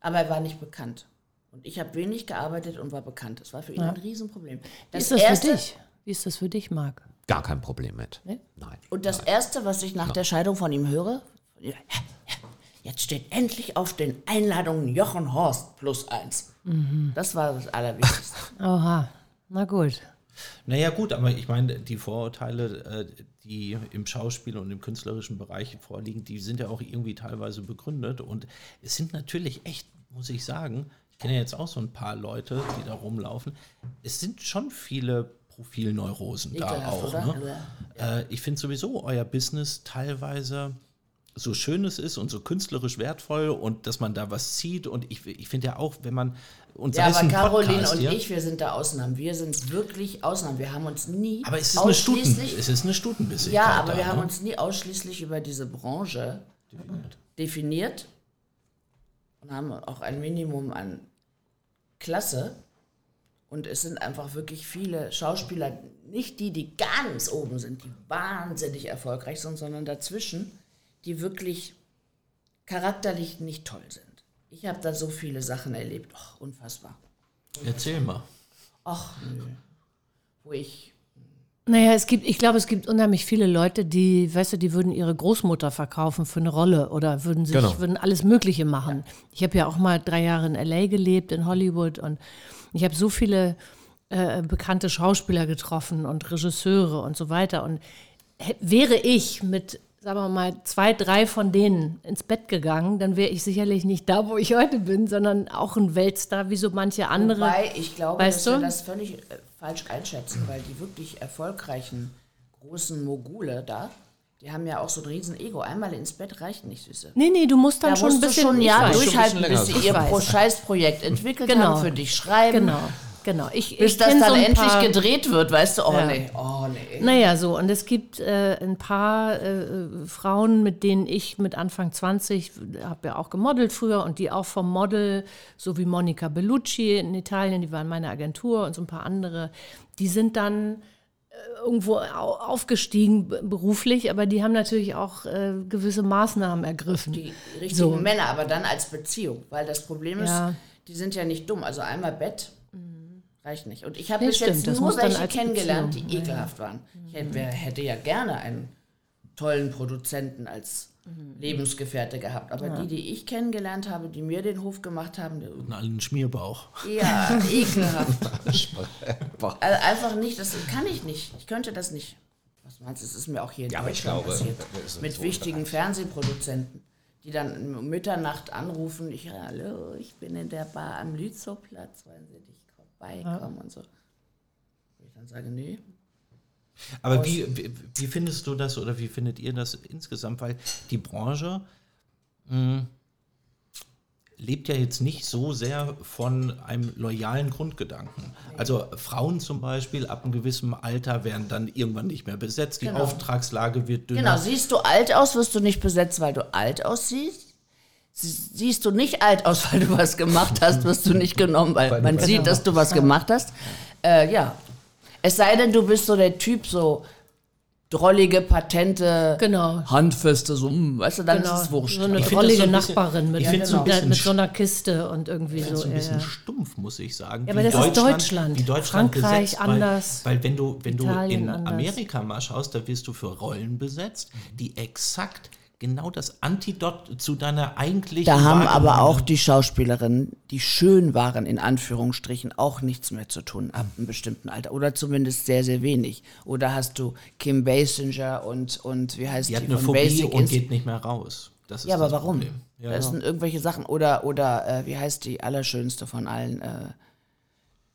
Speaker 2: aber er war nicht bekannt. Und ich habe wenig gearbeitet und war bekannt. Das war für ihn ein Riesenproblem.
Speaker 3: Wie ist das für dich? Wie ist das für dich, Marc?
Speaker 1: Gar kein Problem mit.
Speaker 3: Nee?
Speaker 1: Nein.
Speaker 2: Und das Erste, was ich nach der Scheidung von ihm höre, ja, ja, jetzt steht endlich auf den Einladungen Jochen Horst plus eins. Das war das Allerwichtigste.
Speaker 3: Oha. Na gut.
Speaker 5: Naja, gut, aber ich meine, die Vorurteile, äh, die im Schauspiel und im künstlerischen Bereich vorliegen, die sind ja auch irgendwie teilweise begründet. Und es sind natürlich echt, muss ich sagen, ich kenne ja jetzt auch so ein paar Leute, die da rumlaufen. Es sind schon viele Profilneurosen da
Speaker 2: Ekelhaft,
Speaker 5: auch.
Speaker 2: oder?
Speaker 5: Ne? Äh, ich finde sowieso euer Business teilweise so schön es ist und so künstlerisch wertvoll und dass man da was zieht. Und ich, ich finde ja auch, wenn man. Und
Speaker 2: Ja, aber Caroline
Speaker 5: Podcast
Speaker 2: und
Speaker 5: hier,
Speaker 2: ich, wir sind da Ausnahmen. Wir sind wirklich Ausnahmen. Wir haben uns nie
Speaker 5: Aber es ist eine Stuten,
Speaker 2: ausschließlich
Speaker 5: es ist eine Stutenbissigkeit.
Speaker 2: Ja, aber
Speaker 5: da,
Speaker 2: wir haben
Speaker 5: ne?
Speaker 2: uns nie ausschließlich über diese Branche definiert und haben auch ein Minimum an Klasse. Und es sind einfach wirklich viele Schauspieler, nicht die, die ganz oben sind, die wahnsinnig erfolgreich sind, sondern dazwischen, die wirklich charakterlich nicht toll sind. Ich habe da so viele Sachen erlebt, Och, unfassbar.
Speaker 5: Erzähl mal.
Speaker 2: Ach, nö. Wo ich
Speaker 3: Naja, es gibt, ich glaube, es gibt unheimlich viele Leute, die, weißt du, die würden ihre Großmutter verkaufen für eine Rolle oder würden sich,
Speaker 1: Genau.
Speaker 3: würden alles Mögliche machen. Ich habe ja auch mal drei Jahre in LA gelebt, in Hollywood und ich habe so viele äh, bekannte Schauspieler getroffen und Regisseure und so weiter. Und wäre ich mit, sagen wir mal, zwei, drei von denen ins Bett gegangen, dann wäre ich sicherlich nicht da, wo ich heute bin, sondern auch ein Weltstar, wie so manche andere.
Speaker 2: Wobei ich glaube,
Speaker 3: Weißt
Speaker 2: dass
Speaker 3: du?
Speaker 2: wir das völlig äh, falsch einschätzen, weil die wirklich erfolgreichen großen Mogule da, die haben ja auch so ein riesen Ego. Einmal ins Bett reicht nicht, Süße.
Speaker 3: Nee, nee, du musst dann
Speaker 2: Da
Speaker 3: schon ein
Speaker 2: musst du
Speaker 3: bisschen
Speaker 2: schon ein Jahr durchhalten, bis
Speaker 1: bisschen
Speaker 2: sie ihr Pro. Scheißprojekt entwickelt
Speaker 3: Genau.
Speaker 2: haben, für dich schreiben.
Speaker 3: Genau, genau. Ich,
Speaker 2: Bis
Speaker 3: ich
Speaker 2: das dann
Speaker 3: so
Speaker 2: endlich
Speaker 3: paar,
Speaker 2: gedreht wird, weißt du, oh
Speaker 3: Ja.
Speaker 2: nee, oh nee.
Speaker 3: Naja, so. Und es gibt äh, ein paar äh, Frauen, mit denen ich mit Anfang 20, habe ja auch gemodelt früher und die auch vom Model, so wie Monica Bellucci in Italien, die waren meine Agentur und so ein paar andere, die sind dann äh, irgendwo au aufgestiegen beruflich, aber die haben natürlich auch äh, gewisse Maßnahmen ergriffen.
Speaker 2: Die richtigen
Speaker 3: So.
Speaker 2: Männer, aber dann als Beziehung, weil das Problem ist,
Speaker 3: Ja.
Speaker 2: die sind ja nicht dumm. Also einmal Bett reicht nicht. Und ich habe
Speaker 3: Nee,
Speaker 2: bis
Speaker 3: stimmt,
Speaker 2: jetzt nur welche kennengelernt,
Speaker 3: Beziehung.
Speaker 2: die ekelhaft waren. Ich hätte, wer hätte ja gerne einen tollen Produzenten als Lebensgefährte gehabt. Aber die, die ich kennengelernt habe, die mir den Hof gemacht haben, die-
Speaker 5: Und allen Schmierbauch.
Speaker 2: ja, ekelhaft. Also einfach nicht, das kann ich nicht. Ich könnte das nicht. Was meinst du, es ist mir auch hier in
Speaker 1: Ja, aber ich
Speaker 2: Deutschland
Speaker 1: glaube,
Speaker 2: passiert. Mit
Speaker 1: so
Speaker 2: wichtigen Fernsehproduzenten, die dann um Mitternacht anrufen, ich, hallo, ich bin in der Bar am Lützowplatz, wollen Sie vorbeikommen und so. Und ich dann sage, nee.
Speaker 5: Aber wie, wie, wie findest du das oder wie findet ihr das insgesamt? Weil die Branche mh, lebt ja jetzt nicht so sehr von einem loyalen Grundgedanken. Also Frauen zum Beispiel ab einem gewissen Alter werden dann irgendwann nicht mehr besetzt. Die
Speaker 2: Genau.
Speaker 5: Auftragslage wird dünner.
Speaker 2: Genau, siehst du alt aus, wirst du nicht besetzt, weil du alt aussiehst. Sie- Siehst du nicht alt aus, weil du was gemacht hast, wirst du nicht genommen, weil
Speaker 1: Weil-
Speaker 2: man
Speaker 1: weil-
Speaker 2: sieht, dass du was gemacht hast. Äh, ja. Es sei denn, du bist so der Typ, so drollige, patente,
Speaker 3: Genau.
Speaker 2: handfeste, so, hm, weißt du, dann
Speaker 3: Genau,
Speaker 2: ist es wurscht.
Speaker 3: so eine
Speaker 5: Ich
Speaker 3: drollige
Speaker 5: so ein bisschen-
Speaker 3: Nachbarin mit,
Speaker 5: ich find's so ein
Speaker 3: mit, so einer Kiste und irgendwie
Speaker 5: Das ist
Speaker 3: so.
Speaker 5: so ein bisschen
Speaker 3: ja.
Speaker 5: stumpf, muss ich sagen.
Speaker 3: Ja,
Speaker 5: wie
Speaker 3: aber das ist Deutschland.
Speaker 5: Wie Deutschland
Speaker 3: Frankreich
Speaker 5: besetzt, weil,
Speaker 3: anders,
Speaker 5: Weil wenn du, wenn du in
Speaker 3: anders.
Speaker 5: Amerika mal schaust, da wirst du für Rollen besetzt, die exakt genau das Antidot zu deiner eigentlichen
Speaker 2: Da haben aber auch die Schauspielerinnen, die schön waren, in Anführungsstrichen, auch nichts mehr zu tun ab einem bestimmten Alter. Oder zumindest sehr, sehr wenig. Oder hast du Kim Basinger und, und wie heißt
Speaker 5: Die
Speaker 2: die,
Speaker 5: hat eine Phobie
Speaker 2: Basic
Speaker 5: und geht nicht mehr raus. Das ist
Speaker 2: Ja, aber
Speaker 5: das
Speaker 2: warum?
Speaker 5: Problem. Ja,
Speaker 2: das
Speaker 5: ja.
Speaker 2: sind irgendwelche Sachen. Oder, oder äh, wie heißt die allerschönste von allen? Äh,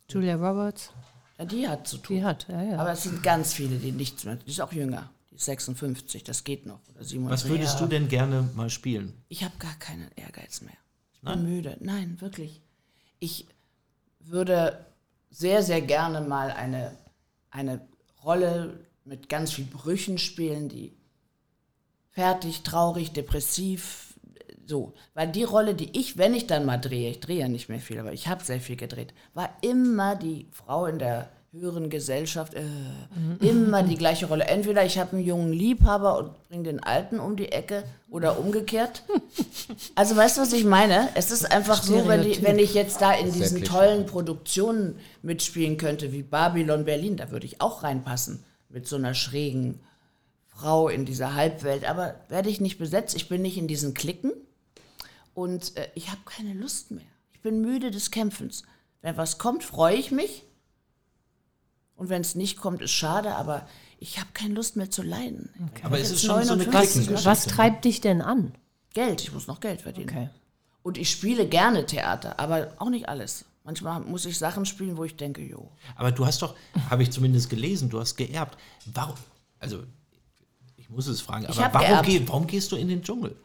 Speaker 3: Julia Roberts,
Speaker 2: ja, die hat zu tun.
Speaker 3: die hat, ja, ja.
Speaker 2: Aber es sind ganz viele, die nichts mehr. Die ist auch jünger. Die ist 56, das geht noch. Oder 27.
Speaker 5: Was würdest du denn gerne mal spielen?
Speaker 2: Ich habe gar keinen Ehrgeiz mehr. Ich bin müde. Nein, wirklich. Ich würde sehr, sehr gerne mal eine, eine Rolle mit ganz viel Brüchen spielen, die fertig, traurig, depressiv, so. Weil die Rolle, die ich, wenn ich dann mal drehe, ich drehe ja nicht mehr viel, aber ich habe sehr viel gedreht, war immer die Frau in der höheren Gesellschaft, äh, immer die gleiche Rolle. Entweder ich habe einen jungen Liebhaber und bringe den alten um die Ecke oder umgekehrt. Also weißt du, was ich meine? Es ist einfach so, wenn, die, wenn ich jetzt da in diesen tollen Produktionen mitspielen könnte, wie Babylon Berlin, da würde ich auch reinpassen. Mit so einer schrägen Frau in dieser Halbwelt. Aber werde ich nicht besetzt, ich bin nicht in diesen Klicken und äh, ich habe keine Lust mehr. Ich bin müde des Kämpfens. Wenn was kommt, freue ich mich. Und wenn es nicht kommt, ist schade, aber ich habe keine Lust mehr zu leiden. Ich
Speaker 5: Aber es ist schon so eine
Speaker 2: 59.
Speaker 5: Klickengeschichte.
Speaker 3: Was treibt dich denn an?
Speaker 2: Geld, ich muss noch Geld verdienen.
Speaker 3: Okay.
Speaker 2: Und ich spiele gerne Theater, aber auch nicht alles. Manchmal muss ich Sachen spielen, wo ich denke, jo.
Speaker 5: Aber du hast doch, habe ich zumindest gelesen, du hast geerbt. Warum? Also, ich muss es fragen,
Speaker 2: Ich
Speaker 5: aber warum, geh, warum gehst du in den Dschungel?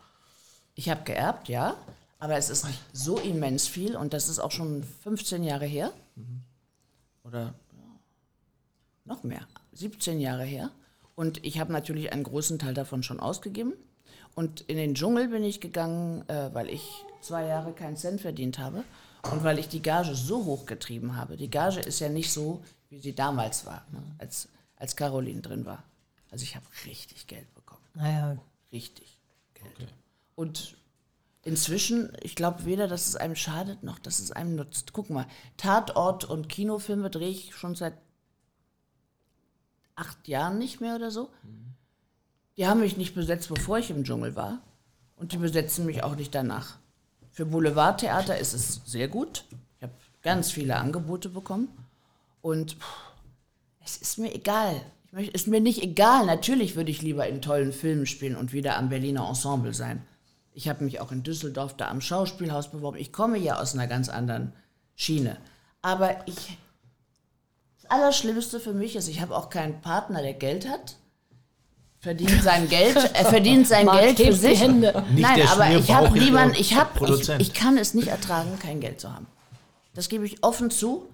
Speaker 2: Ich habe geerbt, ja, aber es ist nicht so immens viel und das ist auch schon 15 Jahre her. Oder ja, noch mehr, 17 Jahre her. Und ich habe natürlich einen großen Teil davon schon ausgegeben. Und in den Dschungel bin ich gegangen, äh, weil ich zwei Jahre keinen Cent verdient habe und weil ich die Gage so hoch getrieben habe. Die Gage ist ja nicht so, wie sie damals war, ne, als, als Caroline drin war. Also ich habe richtig Geld bekommen.
Speaker 3: Naja,
Speaker 2: Richtig Geld. Und inzwischen, ich glaube weder, dass es einem schadet, noch dass es einem nutzt. Guck mal, Tatort und Kinofilme drehe ich schon seit acht Jahren nicht mehr oder so. Die haben mich nicht besetzt, bevor ich im Dschungel war. Und die besetzen mich auch nicht danach. Für Boulevardtheater ist es sehr gut. Ich habe ganz viele Angebote bekommen. Und pff, es ist mir egal. Ich möchte, ist mir nicht egal. Natürlich würde ich lieber in tollen Filmen spielen und wieder am Berliner Ensemble sein. Ich habe mich auch in Düsseldorf da am Schauspielhaus beworben. Ich komme ja aus einer ganz anderen Schiene. Aber ich, Allerschlimmste für mich ist, ich habe auch keinen Partner, der Geld hat. Verdient sein Geld, er verdient sein
Speaker 3: Marc
Speaker 2: Geld für sich.
Speaker 3: Hände.
Speaker 5: Nicht
Speaker 2: Nein, aber ich habe niemanden, ich habe, ich, ich kann es nicht ertragen, kein Geld zu haben. Das gebe ich offen zu.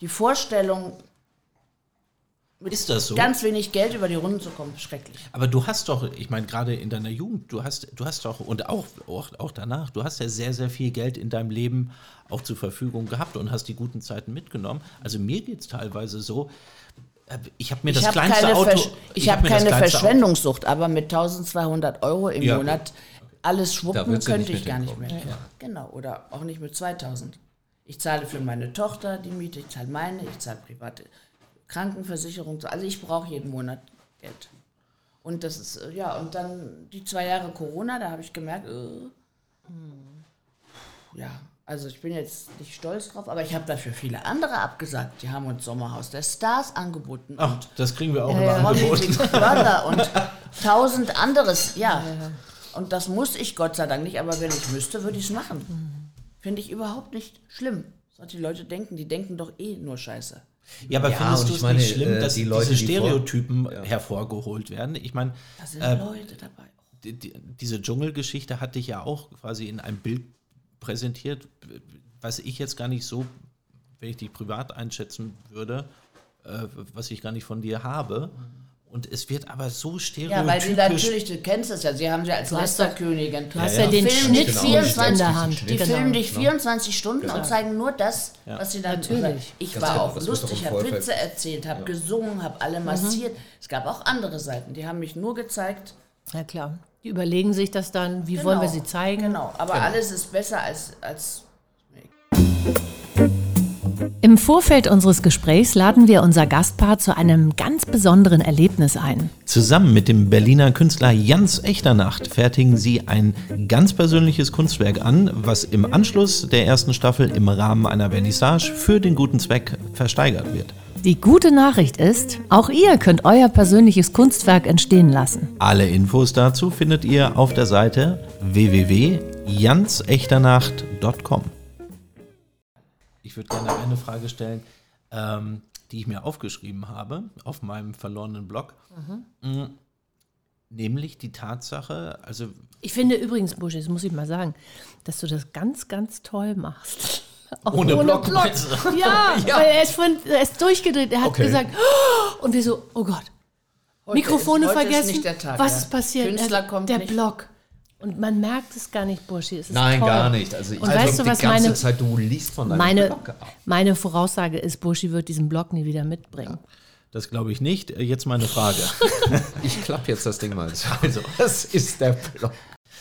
Speaker 2: Die Vorstellung,
Speaker 5: Ist das so?
Speaker 2: ganz wenig Geld über die Runden zu kommen, schrecklich.
Speaker 5: Aber du hast doch, ich meine, gerade in deiner Jugend, du hast, du hast doch, und auch, auch, auch danach, du hast ja sehr, sehr viel Geld in deinem Leben auch zur Verfügung gehabt und hast die guten Zeiten mitgenommen. Also mir geht es teilweise so, äh, ich habe mir das
Speaker 2: ich habe
Speaker 5: kleinste
Speaker 2: keine,
Speaker 5: Auto.
Speaker 2: Versch ich
Speaker 5: hab
Speaker 2: hab
Speaker 5: mir das
Speaker 2: keine Verschwendungssucht, aber mit 1200 Euro im
Speaker 5: Ja.
Speaker 2: Monat alles schwuppen könnte ich gar nicht mehr. Genau, oder auch nicht mit 2000. Ich zahle für meine Tochter die Miete, ich zahle meine, ich zahle private Krankenversicherung. Also ich brauche jeden Monat Geld. Und das ist, äh, ja, und dann die zwei Jahre Corona, da habe ich gemerkt, äh, ja, also ich bin jetzt nicht stolz drauf, aber ich habe dafür viele andere abgesagt. Die haben uns Sommerhaus der Stars angeboten.
Speaker 5: Ach, das kriegen wir auch
Speaker 3: Ja,
Speaker 5: immer angeboten.
Speaker 2: Brother und tausend anderes, ja. Und das muss ich Gott sei Dank nicht, aber wenn ich müsste, würde ich es machen. Finde ich überhaupt nicht schlimm. Was die Leute denken, die denken doch eh nur Scheiße.
Speaker 5: Ja, aber
Speaker 1: Ja,
Speaker 5: findest du es
Speaker 1: meine,
Speaker 5: nicht schlimm,
Speaker 1: äh,
Speaker 5: dass
Speaker 1: die Leute,
Speaker 5: diese
Speaker 1: die vor-
Speaker 5: Stereotypen hervorgeholt werden? Ich meine,
Speaker 2: Da sind
Speaker 5: äh,
Speaker 2: Leute dabei.
Speaker 5: die, die, diese Dschungelgeschichte hatte ich ja auch quasi in einem Bild präsentiert, was ich jetzt gar nicht so, wenn ich dich privat einschätzen würde, äh, was ich gar nicht von dir habe. Und es wird aber so stereotypisch.
Speaker 2: Ja, weil sie natürlich, du kennst es ja, sie haben sie als
Speaker 3: hast ja-
Speaker 2: Lästerkönigin.
Speaker 3: Du hast
Speaker 5: Ja,
Speaker 3: ja,
Speaker 5: ja.
Speaker 3: den Schnitt
Speaker 2: nicht
Speaker 3: nicht in
Speaker 2: 24
Speaker 3: der Hand.
Speaker 2: Die
Speaker 3: Genau.
Speaker 2: filmen dich 24 Stunden und zeigen nur das, was sie dann
Speaker 3: Natürlich.
Speaker 2: Ich
Speaker 1: Das
Speaker 2: war
Speaker 1: genau,
Speaker 2: auch
Speaker 1: das
Speaker 2: lustig, habe Witze erzählt, habe gesungen, habe alle massiert. Es gab auch andere Seiten, die haben mich nur gezeigt.
Speaker 3: Ja klar. Die überlegen sich das dann, wie wollen wir
Speaker 2: Genau,
Speaker 3: sie zeigen.
Speaker 2: Genau, aber alles ist besser als, als
Speaker 3: Im Vorfeld unseres Gesprächs laden wir unser Gastpaar zu einem ganz besonderen Erlebnis ein.
Speaker 5: Zusammen mit dem Berliner Künstler Jans Echternacht fertigen sie ein ganz persönliches Kunstwerk an, was im Anschluss der ersten Staffel im Rahmen einer Vernissage für den guten Zweck versteigert wird.
Speaker 3: Die gute Nachricht ist, auch ihr könnt euer persönliches Kunstwerk entstehen lassen.
Speaker 5: Alle Infos dazu findet ihr auf der Seite www.jansechternacht.com. Ich würde gerne eine Frage stellen, ähm, die ich mir aufgeschrieben habe auf meinem verlorenen Blog. Mm, Nämlich die Tatsache, also
Speaker 3: Ich finde übrigens, Buschi, das muss ich mal sagen, dass du das ganz, ganz toll machst. Auch
Speaker 5: Ohne Block, meinst du?
Speaker 3: Ja, weil er ist, von, er ist durchgedreht. Er hat
Speaker 1: Okay.
Speaker 3: gesagt, "Oh!" und wir so, oh Gott,
Speaker 2: Heute
Speaker 3: Mikrofone
Speaker 2: ist,
Speaker 3: vergessen.
Speaker 2: Ist nicht der Tag,
Speaker 3: Was
Speaker 2: ja.
Speaker 3: ist passiert?
Speaker 2: Künstler
Speaker 3: Er-
Speaker 2: kommt
Speaker 3: der
Speaker 2: nicht.
Speaker 3: Block. Und man merkt es gar nicht, Burschi. Es ist
Speaker 1: Nein,
Speaker 3: toll.
Speaker 1: gar nicht. Also ich
Speaker 3: Und weißt du,
Speaker 1: die
Speaker 3: was
Speaker 1: ganze
Speaker 3: meine-
Speaker 1: Zeit, du liest von deinem
Speaker 3: Meine,
Speaker 1: Blog ab.
Speaker 3: meine Voraussage ist, Burschi wird diesen Block nie wieder mitbringen.
Speaker 5: das glaube ich nicht. Äh, Jetzt meine Frage.
Speaker 1: Ich klappe jetzt das Ding mal. Also, das ist der Blog.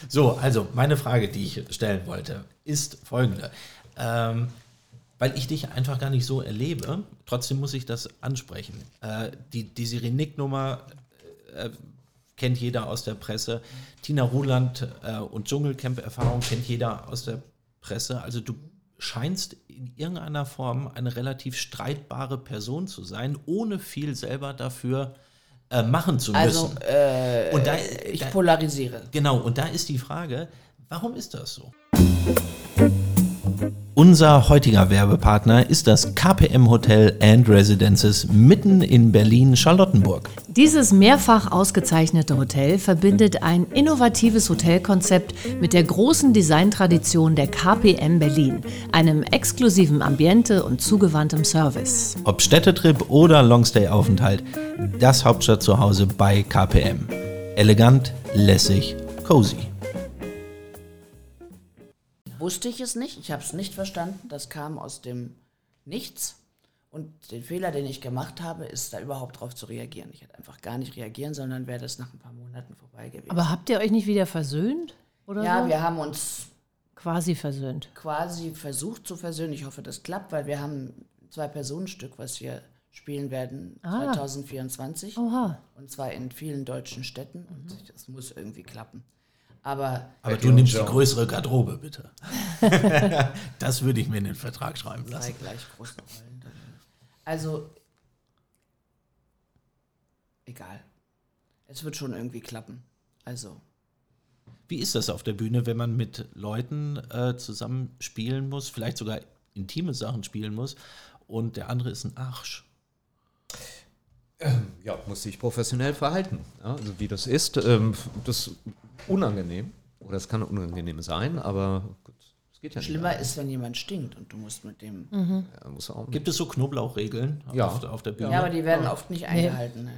Speaker 5: So, also meine Frage, die ich stellen wollte, ist folgende. Ähm, weil ich dich einfach gar nicht so erlebe, trotzdem muss ich das ansprechen. Äh, die die Sirenik-Nummer äh, kennt jeder aus der Presse. Tina Ruland äh, und Dschungelcamp-Erfahrung kennt jeder aus der Presse. Also du scheinst in irgendeiner Form eine relativ streitbare Person zu sein, ohne viel selber dafür äh, machen zu müssen.
Speaker 2: Also, äh,
Speaker 5: und da,
Speaker 2: ich
Speaker 5: da,
Speaker 2: polarisiere.
Speaker 5: Genau, und da ist die Frage, warum ist das so? Unser heutiger Werbepartner ist das KPM Hotel and Residences mitten in Berlin-Charlottenburg.
Speaker 3: Dieses mehrfach ausgezeichnete Hotel verbindet ein innovatives Hotelkonzept mit der großen Designtradition der KPM Berlin, einem exklusiven Ambiente und zugewandtem Service.
Speaker 5: Ob Städtetrip oder Longstay-Aufenthalt, das Hauptstadt zu Hause bei KPM. Elegant, lässig, cozy.
Speaker 2: Wusste ich es nicht, ich habe es nicht verstanden, das kam aus dem Nichts. Und den Fehler, den ich gemacht habe, ist da überhaupt drauf zu reagieren. Ich hätte einfach gar nicht reagieren, sondern wäre das nach ein paar Monaten vorbei gewesen.
Speaker 3: Aber habt ihr euch nicht wieder versöhnt? Oder
Speaker 2: ja,
Speaker 3: so?
Speaker 2: wir haben uns
Speaker 3: Quasi versöhnt.
Speaker 2: quasi versucht zu versöhnen. Ich hoffe, das klappt, weil wir haben ein Zwei-Personen-Stück, was wir spielen werden
Speaker 3: Ah.
Speaker 2: 2024.
Speaker 3: Oha.
Speaker 2: Und zwar in vielen deutschen Städten. Und das muss irgendwie klappen. Aber
Speaker 5: Aber du nimmst die größere Garderobe, bitte. das würde ich mir in den Vertrag schreiben
Speaker 2: zwei
Speaker 5: lassen.
Speaker 2: gleich großen Rollen. Also, egal. Es wird schon irgendwie klappen. Also,
Speaker 5: Wie ist das auf der Bühne, wenn man mit Leuten äh, zusammen spielen muss, vielleicht sogar intime Sachen spielen muss und der andere ist ein Arsch?
Speaker 1: Ja, muss sich professionell verhalten. Ja, also wie das ist, ähm, das ist unangenehm. Oder es kann unangenehm sein, aber gut, es geht ja
Speaker 2: schlimmer
Speaker 1: nicht.
Speaker 2: ist, wenn jemand stinkt und du musst mit dem.
Speaker 1: Ja, muss auch
Speaker 5: Gibt es so Knoblauchregeln
Speaker 1: Ja.
Speaker 5: auf, auf der Bühne?
Speaker 2: Ja, aber die werden oft nicht eingehalten. ne?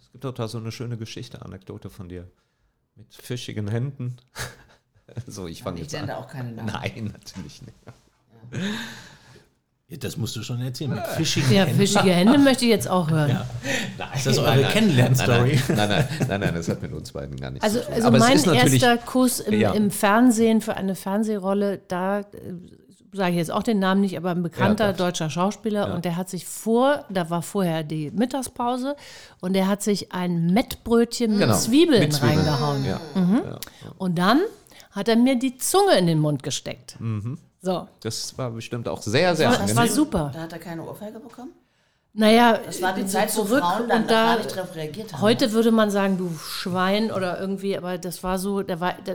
Speaker 1: Es gibt auch da so eine schöne Geschichte, Anekdote von dir. Mit fischigen Händen. so, ich fange
Speaker 2: Ich
Speaker 1: jetzt
Speaker 2: nenne
Speaker 1: an.
Speaker 2: auch keine Namen.
Speaker 1: Nein, natürlich nicht.
Speaker 5: Ja, Das musst du schon erzählen. Mit fischigen
Speaker 3: Ja,
Speaker 5: Händen.
Speaker 3: fischige Hände möchte ich jetzt auch hören.
Speaker 5: Ja.
Speaker 1: Nein,
Speaker 5: Ist das eure Kennenlernstory?
Speaker 1: Nein, nein, nein, nein, nein, das hat mit uns beiden gar nichts
Speaker 3: Also,
Speaker 1: zu tun.
Speaker 3: also
Speaker 1: Aber es
Speaker 3: mein erster Kuss im,
Speaker 1: Ja.
Speaker 3: im Fernsehen für eine Fernsehrolle, da äh, sage ich jetzt auch den Namen nicht, aber ein bekannter
Speaker 1: Ja,
Speaker 3: deutscher Schauspieler und der hat sich vor, da war vorher die Mittagspause und der hat sich ein Mettbrötchen mit
Speaker 1: Genau,
Speaker 3: Zwiebeln,
Speaker 1: mit Zwiebeln.
Speaker 3: reingehauen.
Speaker 1: Ja,
Speaker 3: Mhm.
Speaker 1: ja.
Speaker 3: Und dann hat er mir die Zunge in den Mund gesteckt. So,
Speaker 1: Das war bestimmt auch sehr, sehr
Speaker 3: das war
Speaker 1: angenehm.
Speaker 3: super.
Speaker 2: Da hat er keine Ohrfeige bekommen?
Speaker 3: Naja,
Speaker 2: Das war die
Speaker 3: so
Speaker 2: Zeit, wo
Speaker 3: zurück
Speaker 2: Frauen dann
Speaker 3: und da
Speaker 2: gar nicht darauf reagiert haben.
Speaker 3: Heute würde man sagen, du Schwein oder irgendwie, aber das war so, da war, da,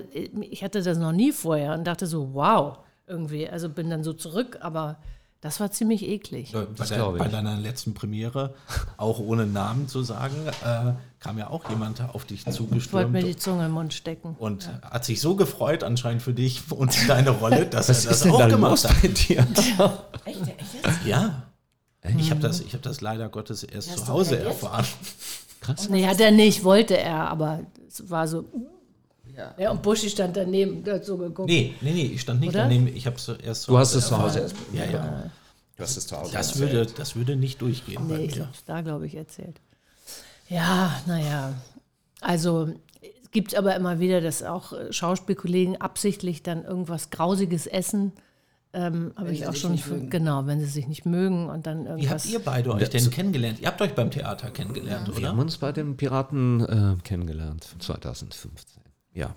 Speaker 3: ich hatte das noch nie vorher und dachte so, wow, irgendwie. Also bin dann so zurück, aber das war ziemlich eklig.
Speaker 5: Bei, der, bei deiner letzten Premiere, auch ohne Namen zu sagen, äh, kam ja auch jemand auf dich
Speaker 3: Ich wollte
Speaker 5: zugestürmt
Speaker 3: mir die Zunge im Mund stecken.
Speaker 5: und hat sich so gefreut anscheinend für dich und deine Rolle, dass
Speaker 1: Was
Speaker 5: er das
Speaker 1: ist denn
Speaker 5: auch
Speaker 1: da
Speaker 5: gemacht
Speaker 1: los
Speaker 5: hat.
Speaker 1: bei dir?
Speaker 2: Echt, echt jetzt?
Speaker 5: Ja. Ich habe das, ich hab das leider Gottes erst
Speaker 2: Hast
Speaker 5: zu Hause erfahren.
Speaker 3: Nee, hat er nicht, wollte er, aber es war so.
Speaker 2: Ja.
Speaker 3: Ja, und Buschi stand daneben, der hat so geguckt.
Speaker 5: Nee, nee, nee, ich stand nicht
Speaker 3: Oder?
Speaker 5: daneben. Ich habe es erst zu
Speaker 1: Du hast es zu. Hause erst
Speaker 5: Ja, ja.
Speaker 1: Du hast es zu Hause
Speaker 5: Das
Speaker 1: erzählt.
Speaker 5: würde, das würde nicht durchgehen bei
Speaker 3: Nee, ich
Speaker 5: mir.
Speaker 3: habe es da, glaube ich, erzählt. Ja, naja. Also es gibt aber immer wieder, dass auch äh, Schauspielkollegen absichtlich dann irgendwas Grausiges essen. Ähm, habe ich auch schon,
Speaker 2: nicht mögen.
Speaker 3: genau, wenn sie sich nicht mögen und dann
Speaker 5: Wie
Speaker 3: irgendwas.
Speaker 5: habt ihr beide euch denn kennengelernt? Ihr habt euch beim Theater kennengelernt,
Speaker 1: Wir
Speaker 5: oder?
Speaker 1: haben uns bei den Piraten äh, kennengelernt, 2015. Ja.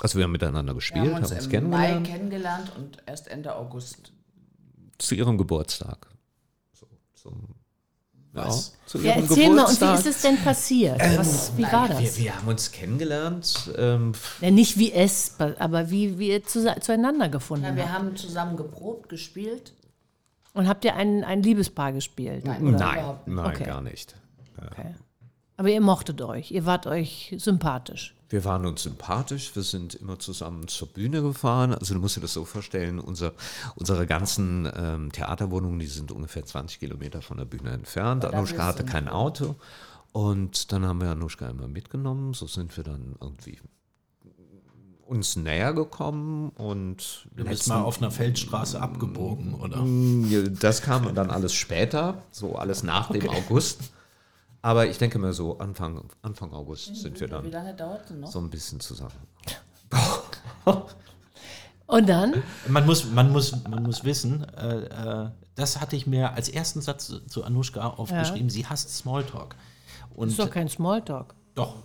Speaker 1: Also wir haben miteinander
Speaker 2: Wir
Speaker 1: gespielt,
Speaker 2: haben uns
Speaker 1: haben uns
Speaker 2: im Mai
Speaker 1: kennengelernt
Speaker 2: und erst Ende August.
Speaker 1: zu ihrem Geburtstag. So, zum,
Speaker 5: Was?
Speaker 1: Ja, zu
Speaker 3: Ja,
Speaker 1: ihrem
Speaker 3: erzähl mal, und wie
Speaker 1: Geburtstag.
Speaker 3: ist es denn passiert? Was, wie war das?
Speaker 1: wir, wir haben uns kennengelernt. Ähm,
Speaker 3: Ja, nicht wie es, aber wie, wie ihr zu, zueinander gefunden
Speaker 2: Ja, wir
Speaker 3: habt.
Speaker 2: haben zusammen geprobt, gespielt.
Speaker 3: Und habt ihr ein, ein Liebespaar gespielt?
Speaker 2: Nein.
Speaker 3: oder?
Speaker 1: nein,
Speaker 2: überhaupt nicht.
Speaker 1: nein,
Speaker 3: Okay.
Speaker 1: gar nicht.
Speaker 3: Okay. Aber ihr mochtet euch, ihr wart euch sympathisch.
Speaker 1: Wir waren uns sympathisch, wir sind immer zusammen zur Bühne gefahren. Also du musst dir das so vorstellen, unser, unsere ganzen ähm, Theaterwohnungen, die sind ungefähr 20 Kilometer von der Bühne entfernt.
Speaker 2: bist
Speaker 1: hatte kein. Auto und dann haben wir Anushka immer mitgenommen. So sind wir dann irgendwie uns näher gekommen und
Speaker 5: Du bist mal auf einer Feldstraße abgebogen, oder?
Speaker 1: Ja, Das kam dann alles später, so alles nach dem August. Aber ich denke mal so, Anfang, Anfang August sind wir
Speaker 2: Wie
Speaker 1: dann
Speaker 2: lange dauert es noch?
Speaker 1: so ein bisschen zusammen.
Speaker 3: Und dann?
Speaker 5: Man muss, man muss, man muss wissen, äh, äh, das hatte ich mir als ersten Satz zu- Anushka aufgeschrieben, sie hasst Smalltalk. Und
Speaker 3: Ist doch kein Smalltalk.
Speaker 5: doch,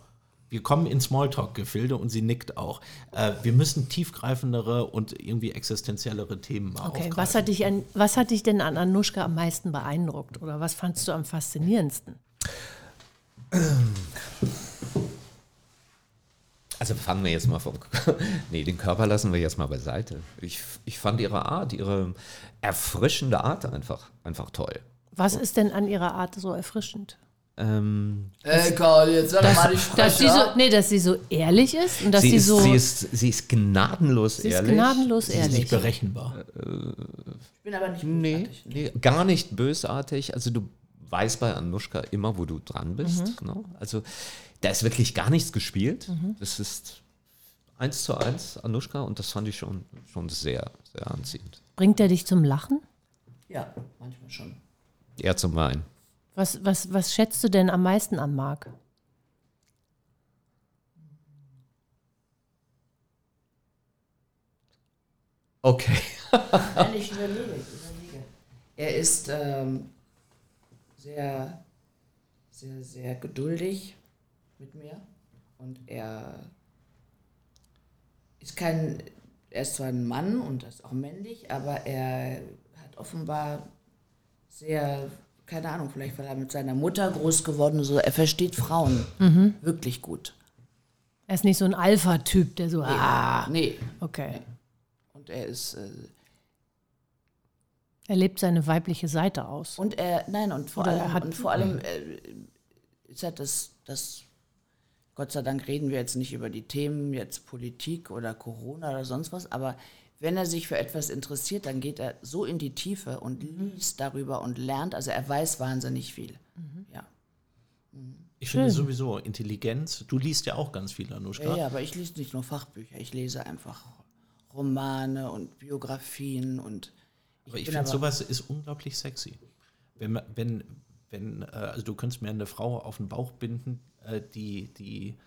Speaker 5: wir kommen in Smalltalk-Gefilde und sie nickt auch. Äh, wir müssen tiefgreifendere und irgendwie existenziellere Themen mal
Speaker 3: Okay,
Speaker 5: aufgreifen.
Speaker 3: was hat, dich an, was hat dich denn an Anushka am meisten beeindruckt? Oder was fandst du am faszinierendsten?
Speaker 1: Also fangen wir jetzt mal vom. nee, den Körper lassen wir jetzt mal beiseite. Ich, ich fand ihre Art, ihre erfrischende Art einfach, einfach toll.
Speaker 3: Was ist denn an ihrer Art so erfrischend?
Speaker 1: Ähm,
Speaker 2: Ey, Karl, jetzt sag mal nicht
Speaker 3: Dass sie so, nee, dass sie so ehrlich ist und dass
Speaker 1: sie,
Speaker 3: sie,
Speaker 1: ist,
Speaker 3: so.
Speaker 1: sie, ist, sie ist gnadenlos
Speaker 3: sie ist
Speaker 1: ehrlich.
Speaker 3: gnadenlos
Speaker 5: Sie ist
Speaker 3: ehrlich.
Speaker 5: nicht berechenbar.
Speaker 2: Ich bin aber nicht
Speaker 1: Nee,
Speaker 2: bösartig.
Speaker 1: nee, gar nicht bösartig. Also du weißt bei Anushka immer, wo du dran bist. Ne? Also da ist wirklich gar nichts gespielt. Das ist eins zu eins Anushka und das fand ich schon, schon sehr, sehr anziehend.
Speaker 3: Bringt er dich zum Lachen?
Speaker 2: Ja, manchmal schon.
Speaker 1: Eher zum Wein.
Speaker 3: Was, was, was schätzt du denn am meisten an Marc?
Speaker 1: Okay.
Speaker 2: Nein, ich überlege, ich überlege. Er ist ähm, sehr, sehr, sehr geduldig mit mir und er ist kein, er ist zwar ein Mann und ist auch männlich, aber er hat offenbar sehr, keine Ahnung, vielleicht weil er mit seiner Mutter groß geworden ist, so, er versteht Frauen wirklich gut.
Speaker 3: Er ist nicht so ein Alpha-Typ, der so, ah,
Speaker 2: Nee,
Speaker 3: okay.
Speaker 2: und er ist, äh,
Speaker 3: Er lebt seine weibliche Seite aus.
Speaker 2: Und er, nein, und vor
Speaker 3: Oder er
Speaker 2: allem,
Speaker 3: hat-
Speaker 2: und vor allem äh, ist ja das, das, Gott sei Dank reden wir jetzt nicht über die Themen, jetzt Politik oder Corona oder sonst was, aber wenn er sich für etwas interessiert, dann geht er so in die Tiefe und liest darüber und lernt, also er weiß wahnsinnig viel. Ja.
Speaker 5: Ich finde sowieso Intelligenz, du liest ja auch ganz viel, Anushka.
Speaker 2: ja, ja, aber ich lese nicht nur Fachbücher, ich lese einfach Romane und Biografien und
Speaker 5: Aber ich finde, sowas ist unglaublich sexy. Wenn, man- wenn, wenn, äh, also du könntest mir eine Frau auf den Bauch binden, äh, die, die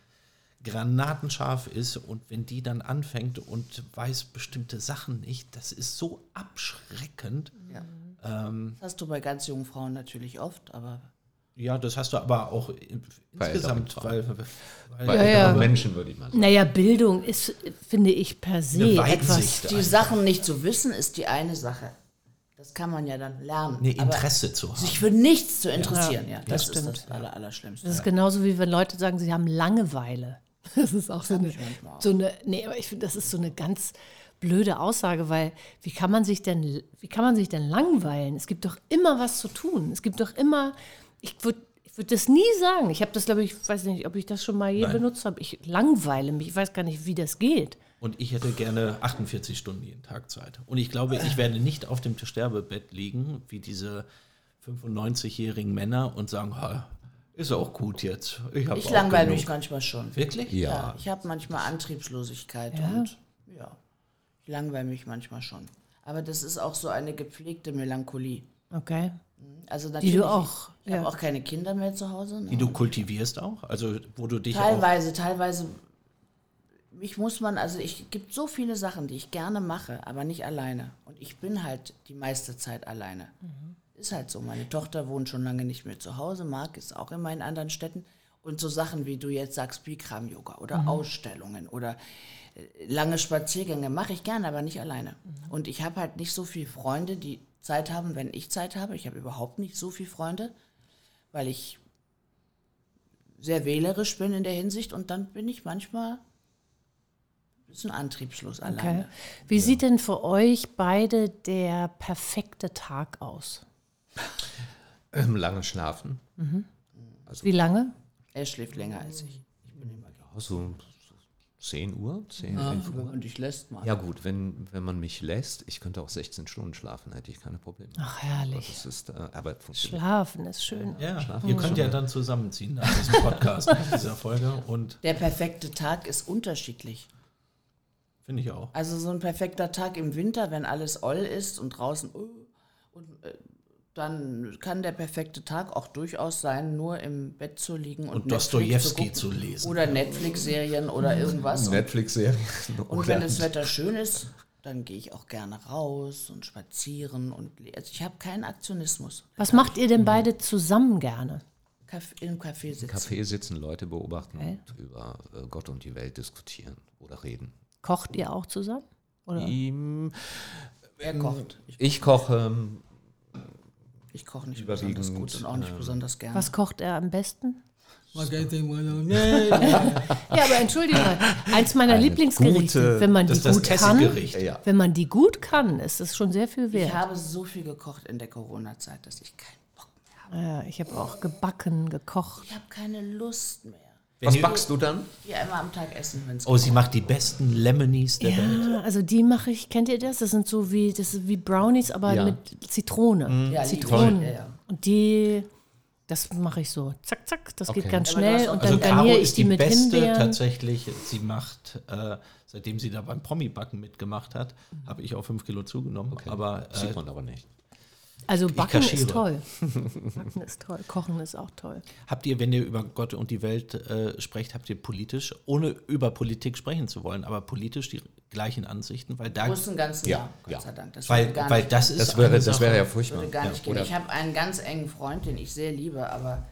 Speaker 5: granatenscharf ist und wenn die dann anfängt und weiß bestimmte Sachen nicht, das ist so abschreckend.
Speaker 2: ja.
Speaker 5: Ähm,
Speaker 2: Das hast du bei ganz jungen Frauen natürlich oft, aber
Speaker 5: ja, das hast du aber auch in,
Speaker 1: Bei
Speaker 5: insgesamt,
Speaker 1: älteren
Speaker 5: weil, weil
Speaker 1: Bei
Speaker 3: Ja, ja.
Speaker 1: älteren Menschen würde ich mal sagen.
Speaker 3: Naja, Bildung ist, finde ich, per se etwas.
Speaker 2: Die Sachen nicht zu wissen, ist die eine Sache. Das kann man ja dann lernen.
Speaker 5: eine
Speaker 2: Aber
Speaker 5: Interesse zu haben.
Speaker 2: sich für nichts zu interessieren, ja, das,
Speaker 3: das
Speaker 2: ist
Speaker 3: stimmt.
Speaker 2: das Aller, Allerschlimmste.
Speaker 3: Das ist genauso wie wenn Leute sagen, sie haben Langeweile. Das ist auch so eine, so eine, nee, aber ich finde, das ist so eine ganz blöde Aussage, weil wie kann man sich denn, wie kann man sich denn langweilen? Es gibt doch immer was zu tun. Es gibt doch immer, ich würde ich würd das nie sagen. Ich habe das, glaube ich, weiß nicht, ob ich das schon mal je benutzt habe. Ich langweile mich. Ich weiß gar nicht, wie das geht.
Speaker 5: Und ich hätte gerne 48 Stunden jeden Tag Zeit. Und ich glaube, ich werde nicht auf dem Sterbebett liegen, wie diese 95-jährigen Männer und sagen, ha, ist auch gut jetzt. Ich,
Speaker 2: Ich langweile mich manchmal schon.
Speaker 5: Wirklich?
Speaker 2: Ja,
Speaker 1: Ja.
Speaker 2: ich habe manchmal Antriebslosigkeit
Speaker 3: Ja?
Speaker 2: und ja, ich langweile mich manchmal schon. Aber das ist auch so eine gepflegte Melancholie.
Speaker 3: Okay.
Speaker 2: Also natürlich,
Speaker 3: Die du auch,
Speaker 2: Ich habe
Speaker 3: ja.
Speaker 2: auch keine Kinder mehr zu Hause. Ne?
Speaker 5: Die du kultivierst auch? Also, wo du dich auch.
Speaker 2: Teilweise, teilweise. Mich muss man, also ich gibt so viele Sachen, die ich gerne mache, aber nicht alleine. Und ich bin halt die meiste Zeit alleine. Ist halt so. Meine Tochter wohnt schon lange nicht mehr zu Hause. Marc ist auch immer in anderen Städten. Und so Sachen, wie du jetzt sagst, Bikram-Yoga oder Ausstellungen oder äh, lange Spaziergänge mache ich gerne, aber nicht alleine. Und ich habe halt nicht so viele Freunde, die Zeit haben, wenn ich Zeit habe. Ich habe überhaupt nicht so viele Freunde, weil ich sehr wählerisch bin in der Hinsicht und dann bin ich manchmal ein bisschen antriebslos
Speaker 3: okay.
Speaker 2: alleine.
Speaker 3: Wie sieht denn für euch beide der perfekte Tag aus?
Speaker 1: Ähm, lange schlafen.
Speaker 3: Wie lange?
Speaker 2: Er schläft länger als ich.
Speaker 1: Ja, so, so 10 Uhr, 10, 11
Speaker 2: Wenn
Speaker 1: Uhr.
Speaker 2: man dich lässt, mal.
Speaker 1: Ja gut, wenn, wenn man mich lässt, ich könnte auch 16 Stunden schlafen, hätte ich keine Probleme.
Speaker 3: Ach, herrlich.
Speaker 1: Das ist, äh, aber funktioniert.
Speaker 3: Schlafen ist schön.
Speaker 5: Ja, ihr könnt ja dann zusammenziehen nach diesem Podcast, nach dieser Folge. Und
Speaker 2: Der perfekte Tag ist unterschiedlich.
Speaker 5: Finde ich auch.
Speaker 2: Also so ein perfekter Tag im Winter, wenn alles oll ist und draußen uh, und äh, dann kann der perfekte Tag auch durchaus sein, nur im Bett zu liegen und,
Speaker 5: Und
Speaker 2: Netflix
Speaker 5: Dostojewski
Speaker 2: gucken.
Speaker 5: zu lesen.
Speaker 2: Oder Netflix-Serien oder irgendwas.
Speaker 1: Netflix-Serien.
Speaker 2: Und wenn das Wetter schön ist, dann gehe ich auch gerne raus und spazieren und also ich habe keinen Aktionismus.
Speaker 3: Was macht ihr denn beide zusammen gerne?
Speaker 2: Café, im Café sitzen.
Speaker 1: Café sitzen, Leute beobachten
Speaker 3: Okay.
Speaker 1: und über äh, Gott und die Welt diskutieren oder reden.
Speaker 3: Kocht ihr auch zusammen? Oder?
Speaker 1: Ihm,
Speaker 2: Er kocht. Ich,
Speaker 1: ich koche, ähm,
Speaker 2: ich koche nicht besonders gut und auch nicht
Speaker 1: ähm,
Speaker 2: besonders gern.
Speaker 3: Was kocht er am besten?
Speaker 6: Spaghetti Bolognese.
Speaker 3: Ja, aber entschuldige mal, eins meiner
Speaker 1: Eine
Speaker 3: Lieblingsgerichte,
Speaker 1: gute-
Speaker 3: wenn man die
Speaker 5: Das ist das
Speaker 3: gut kann,
Speaker 1: ja.
Speaker 3: wenn man die gut kann, ist das schon sehr viel
Speaker 2: Ich
Speaker 3: wert.
Speaker 2: habe so viel gekocht in der Corona-Zeit, dass ich keinen Bock mehr habe.
Speaker 3: Ja, ich habe auch gebacken, gekocht.
Speaker 2: Ich habe keine Lust mehr.
Speaker 1: Was backst du dann?
Speaker 2: Die einmal am Tag essen, wenn es
Speaker 5: Oh, sie macht die besten Lemonies der Welt.
Speaker 3: Ja, also die mache ich, kennt ihr das? Das sind so wie, das ist wie Brownies, aber
Speaker 1: Ja.
Speaker 3: mit Zitrone.
Speaker 2: Ja,
Speaker 3: Zitronen.
Speaker 2: Ja, ja.
Speaker 3: Und die, das mache ich so. Zack, zack, das geht
Speaker 1: Okay.
Speaker 3: ganz
Speaker 2: du hast
Speaker 3: schnell. Und
Speaker 5: Also
Speaker 3: dann
Speaker 5: Caro
Speaker 3: garniere ich
Speaker 5: ist
Speaker 3: die
Speaker 5: die
Speaker 3: mit
Speaker 5: beste
Speaker 3: Himbeeren.
Speaker 5: tatsächlich. Sie macht, äh, seitdem sie da beim Promi-Backen mitgemacht hat, habe ich auch fünf Kilo zugenommen. Aber äh,
Speaker 1: Sieht man aber nicht.
Speaker 3: Also Backen ist toll. Backen ist toll. Kochen ist auch toll.
Speaker 5: habt ihr, wenn ihr über Gott und die Welt äh, sprecht, habt ihr politisch, ohne über Politik sprechen zu wollen, aber politisch die gleichen Ansichten? Weil da,
Speaker 2: Großen Ganzen
Speaker 1: Ja,
Speaker 2: ja, Gott
Speaker 1: ja.
Speaker 2: sei Dank. Das
Speaker 5: weil, weil
Speaker 2: nicht,
Speaker 5: das ist
Speaker 1: Das wäre, das wäre ja
Speaker 2: würde
Speaker 1: furchtbar.
Speaker 2: gar nicht gehen.
Speaker 1: Oder-
Speaker 2: Ich habe einen ganz engen Freund, den ich sehr liebe, aber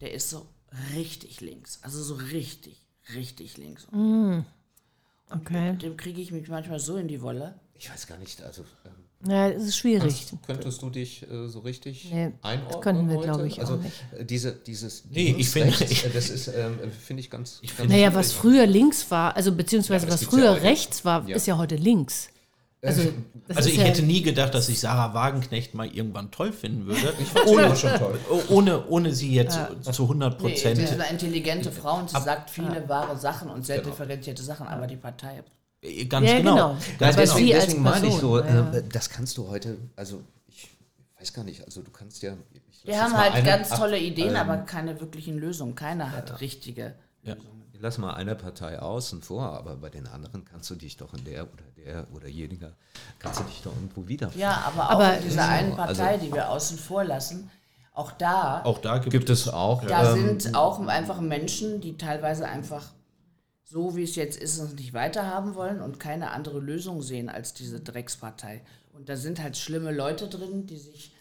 Speaker 2: der ist so richtig links. Also so richtig, richtig links.
Speaker 3: Okay.
Speaker 2: Mit dem kriege ich mich manchmal so in die Wolle.
Speaker 1: Ich weiß gar nicht, also ähm,
Speaker 3: Ja, es ist schwierig.
Speaker 1: könntest du dich äh, so richtig
Speaker 3: Nee,
Speaker 1: einordnen?
Speaker 3: das könnten wir, glaube ich, auch
Speaker 1: also,
Speaker 3: nicht.
Speaker 1: äh, Diese, dieses
Speaker 5: Nee, ich finde-
Speaker 1: äh, das ist, ähm, finde ich ganz, ganz
Speaker 3: Naja, was früher links war, also beziehungsweise
Speaker 1: Ja,
Speaker 3: was
Speaker 1: ja
Speaker 3: früher
Speaker 1: heute.
Speaker 3: rechts war,
Speaker 1: Ja.
Speaker 3: ist ja heute links. Also,
Speaker 5: Also ich
Speaker 3: ja,
Speaker 5: hätte nie gedacht, dass ich Sarah Wagenknecht mal irgendwann toll finden würde.
Speaker 1: Ohne schon toll.
Speaker 5: Oh, ohne, ohne sie jetzt zu 100
Speaker 2: Nee,
Speaker 5: Prozent.
Speaker 2: sie ist eine intelligente Frau und sie sagt viele wahre Sachen und sehr differenzierte Sachen, aber die Partei.
Speaker 5: Ganz
Speaker 3: Ja,
Speaker 5: genau.
Speaker 3: genau.
Speaker 1: Ja,
Speaker 5: Ganz
Speaker 3: Aber
Speaker 5: genau.
Speaker 3: sie
Speaker 1: deswegen meine ich so,
Speaker 3: Person,
Speaker 1: äh, das kannst du heute, also ich weiß gar nicht, also du kannst ja.
Speaker 2: Wir haben halt
Speaker 1: eine
Speaker 2: ganz
Speaker 1: ab-
Speaker 2: tolle Ideen,
Speaker 1: ähm,
Speaker 2: aber keine wirklichen Lösungen. Keiner hat richtige.
Speaker 1: Ich lass mal eine Partei außen vor, aber bei den anderen kannst du dich doch in der oder der oder jeniger, kannst du dich doch irgendwo wiederfinden.
Speaker 2: Ja, aber auch
Speaker 3: Aber-
Speaker 2: in dieser einen
Speaker 1: Also-
Speaker 2: Partei, die wir außen vor lassen, auch da,
Speaker 5: Auch da gibt,
Speaker 1: Gibt es auch.
Speaker 2: da
Speaker 1: ähm,
Speaker 2: sind auch einfach Menschen, die teilweise einfach so wie es jetzt ist, es nicht weiterhaben wollen und keine andere Lösung sehen als diese Dreckspartei. Und da sind halt schlimme Leute drin, die sich,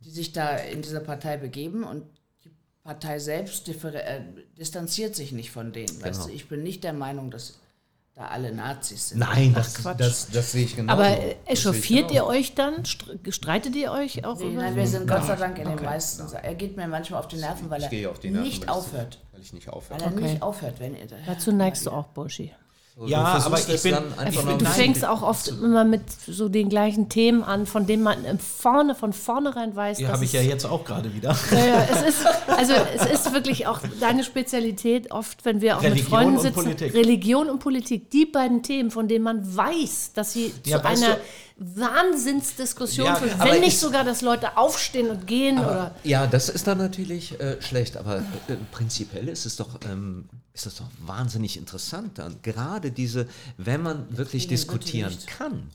Speaker 2: die sich da in diese Partei begeben und die Partei selbst äh, distanziert sich nicht von denen. Weißt du, ich bin nicht der Meinung, dass da alle Nazis sind.
Speaker 1: Nein, das, das, das sehe ich genau.
Speaker 3: aber äh, echauffiert ihr euch dann? Str- Streitet ihr euch auch
Speaker 2: Nee, nein, wir sind Gott sei Dank in den meisten. Er geht mir manchmal auf die Nerven, weil
Speaker 1: Ich
Speaker 2: er
Speaker 1: auf die Nerven,
Speaker 2: nicht
Speaker 1: weil ich-
Speaker 2: aufhört.
Speaker 1: Weil ich nicht
Speaker 2: Weil
Speaker 1: aufhöre.
Speaker 2: er
Speaker 3: Okay.
Speaker 2: nicht aufhört, wenn ihr.
Speaker 3: Dazu neigst du auch, Burschi.
Speaker 5: Ja,
Speaker 1: Du versuchst
Speaker 5: aber ich bin-
Speaker 1: dann
Speaker 5: ich bin-
Speaker 3: Du fängst auch oft immer mit so den gleichen Themen an, von denen man vorne, von vornherein weiß,
Speaker 5: die
Speaker 3: dass
Speaker 5: habe ich ja jetzt auch gerade wieder.
Speaker 3: ja, ja, es ist, also es ist wirklich auch deine Spezialität, oft, wenn wir auch mit
Speaker 5: Religion
Speaker 3: Freunden
Speaker 5: und
Speaker 3: sitzen,
Speaker 5: Politik.
Speaker 3: Religion und Politik, die beiden Themen, von denen man weiß, dass sie
Speaker 5: Ja,
Speaker 3: zu einer
Speaker 5: du-
Speaker 3: Wahnsinnsdiskussion
Speaker 5: Ja,
Speaker 3: führen,
Speaker 1: aber
Speaker 3: wenn nicht
Speaker 1: ich-
Speaker 3: sogar, dass Leute aufstehen und gehen oder
Speaker 1: Ja, das ist dann natürlich äh, schlecht, aber äh, prinzipiell ist es doch, ähm, ist das doch wahnsinnig interessant dann. Gerade diese, wenn man wirklich diskutieren kann.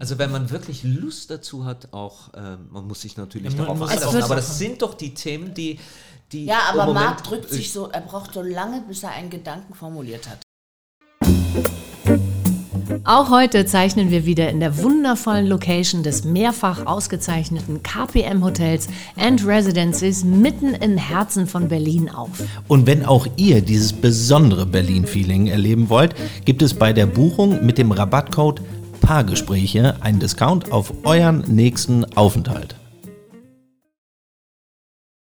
Speaker 1: Also wenn man wirklich Lust dazu hat, auch, ähm, man muss sich natürlich
Speaker 5: Ja,
Speaker 1: darauf einlassen, aber das sind doch die Themen, die, die
Speaker 2: Ja, aber Marc drückt
Speaker 1: äh,
Speaker 2: sich so, er braucht so lange, bis er einen Gedanken formuliert hat.
Speaker 3: Auch heute zeichnen wir wieder in der wundervollen Location des mehrfach ausgezeichneten KPM Hotels and Residences mitten im Herzen von Berlin auf.
Speaker 5: Und wenn auch ihr dieses besondere Berlin-Feeling erleben wollt, gibt es bei der Buchung mit dem Rabattcode Paargespräche einen Discount auf euren nächsten Aufenthalt.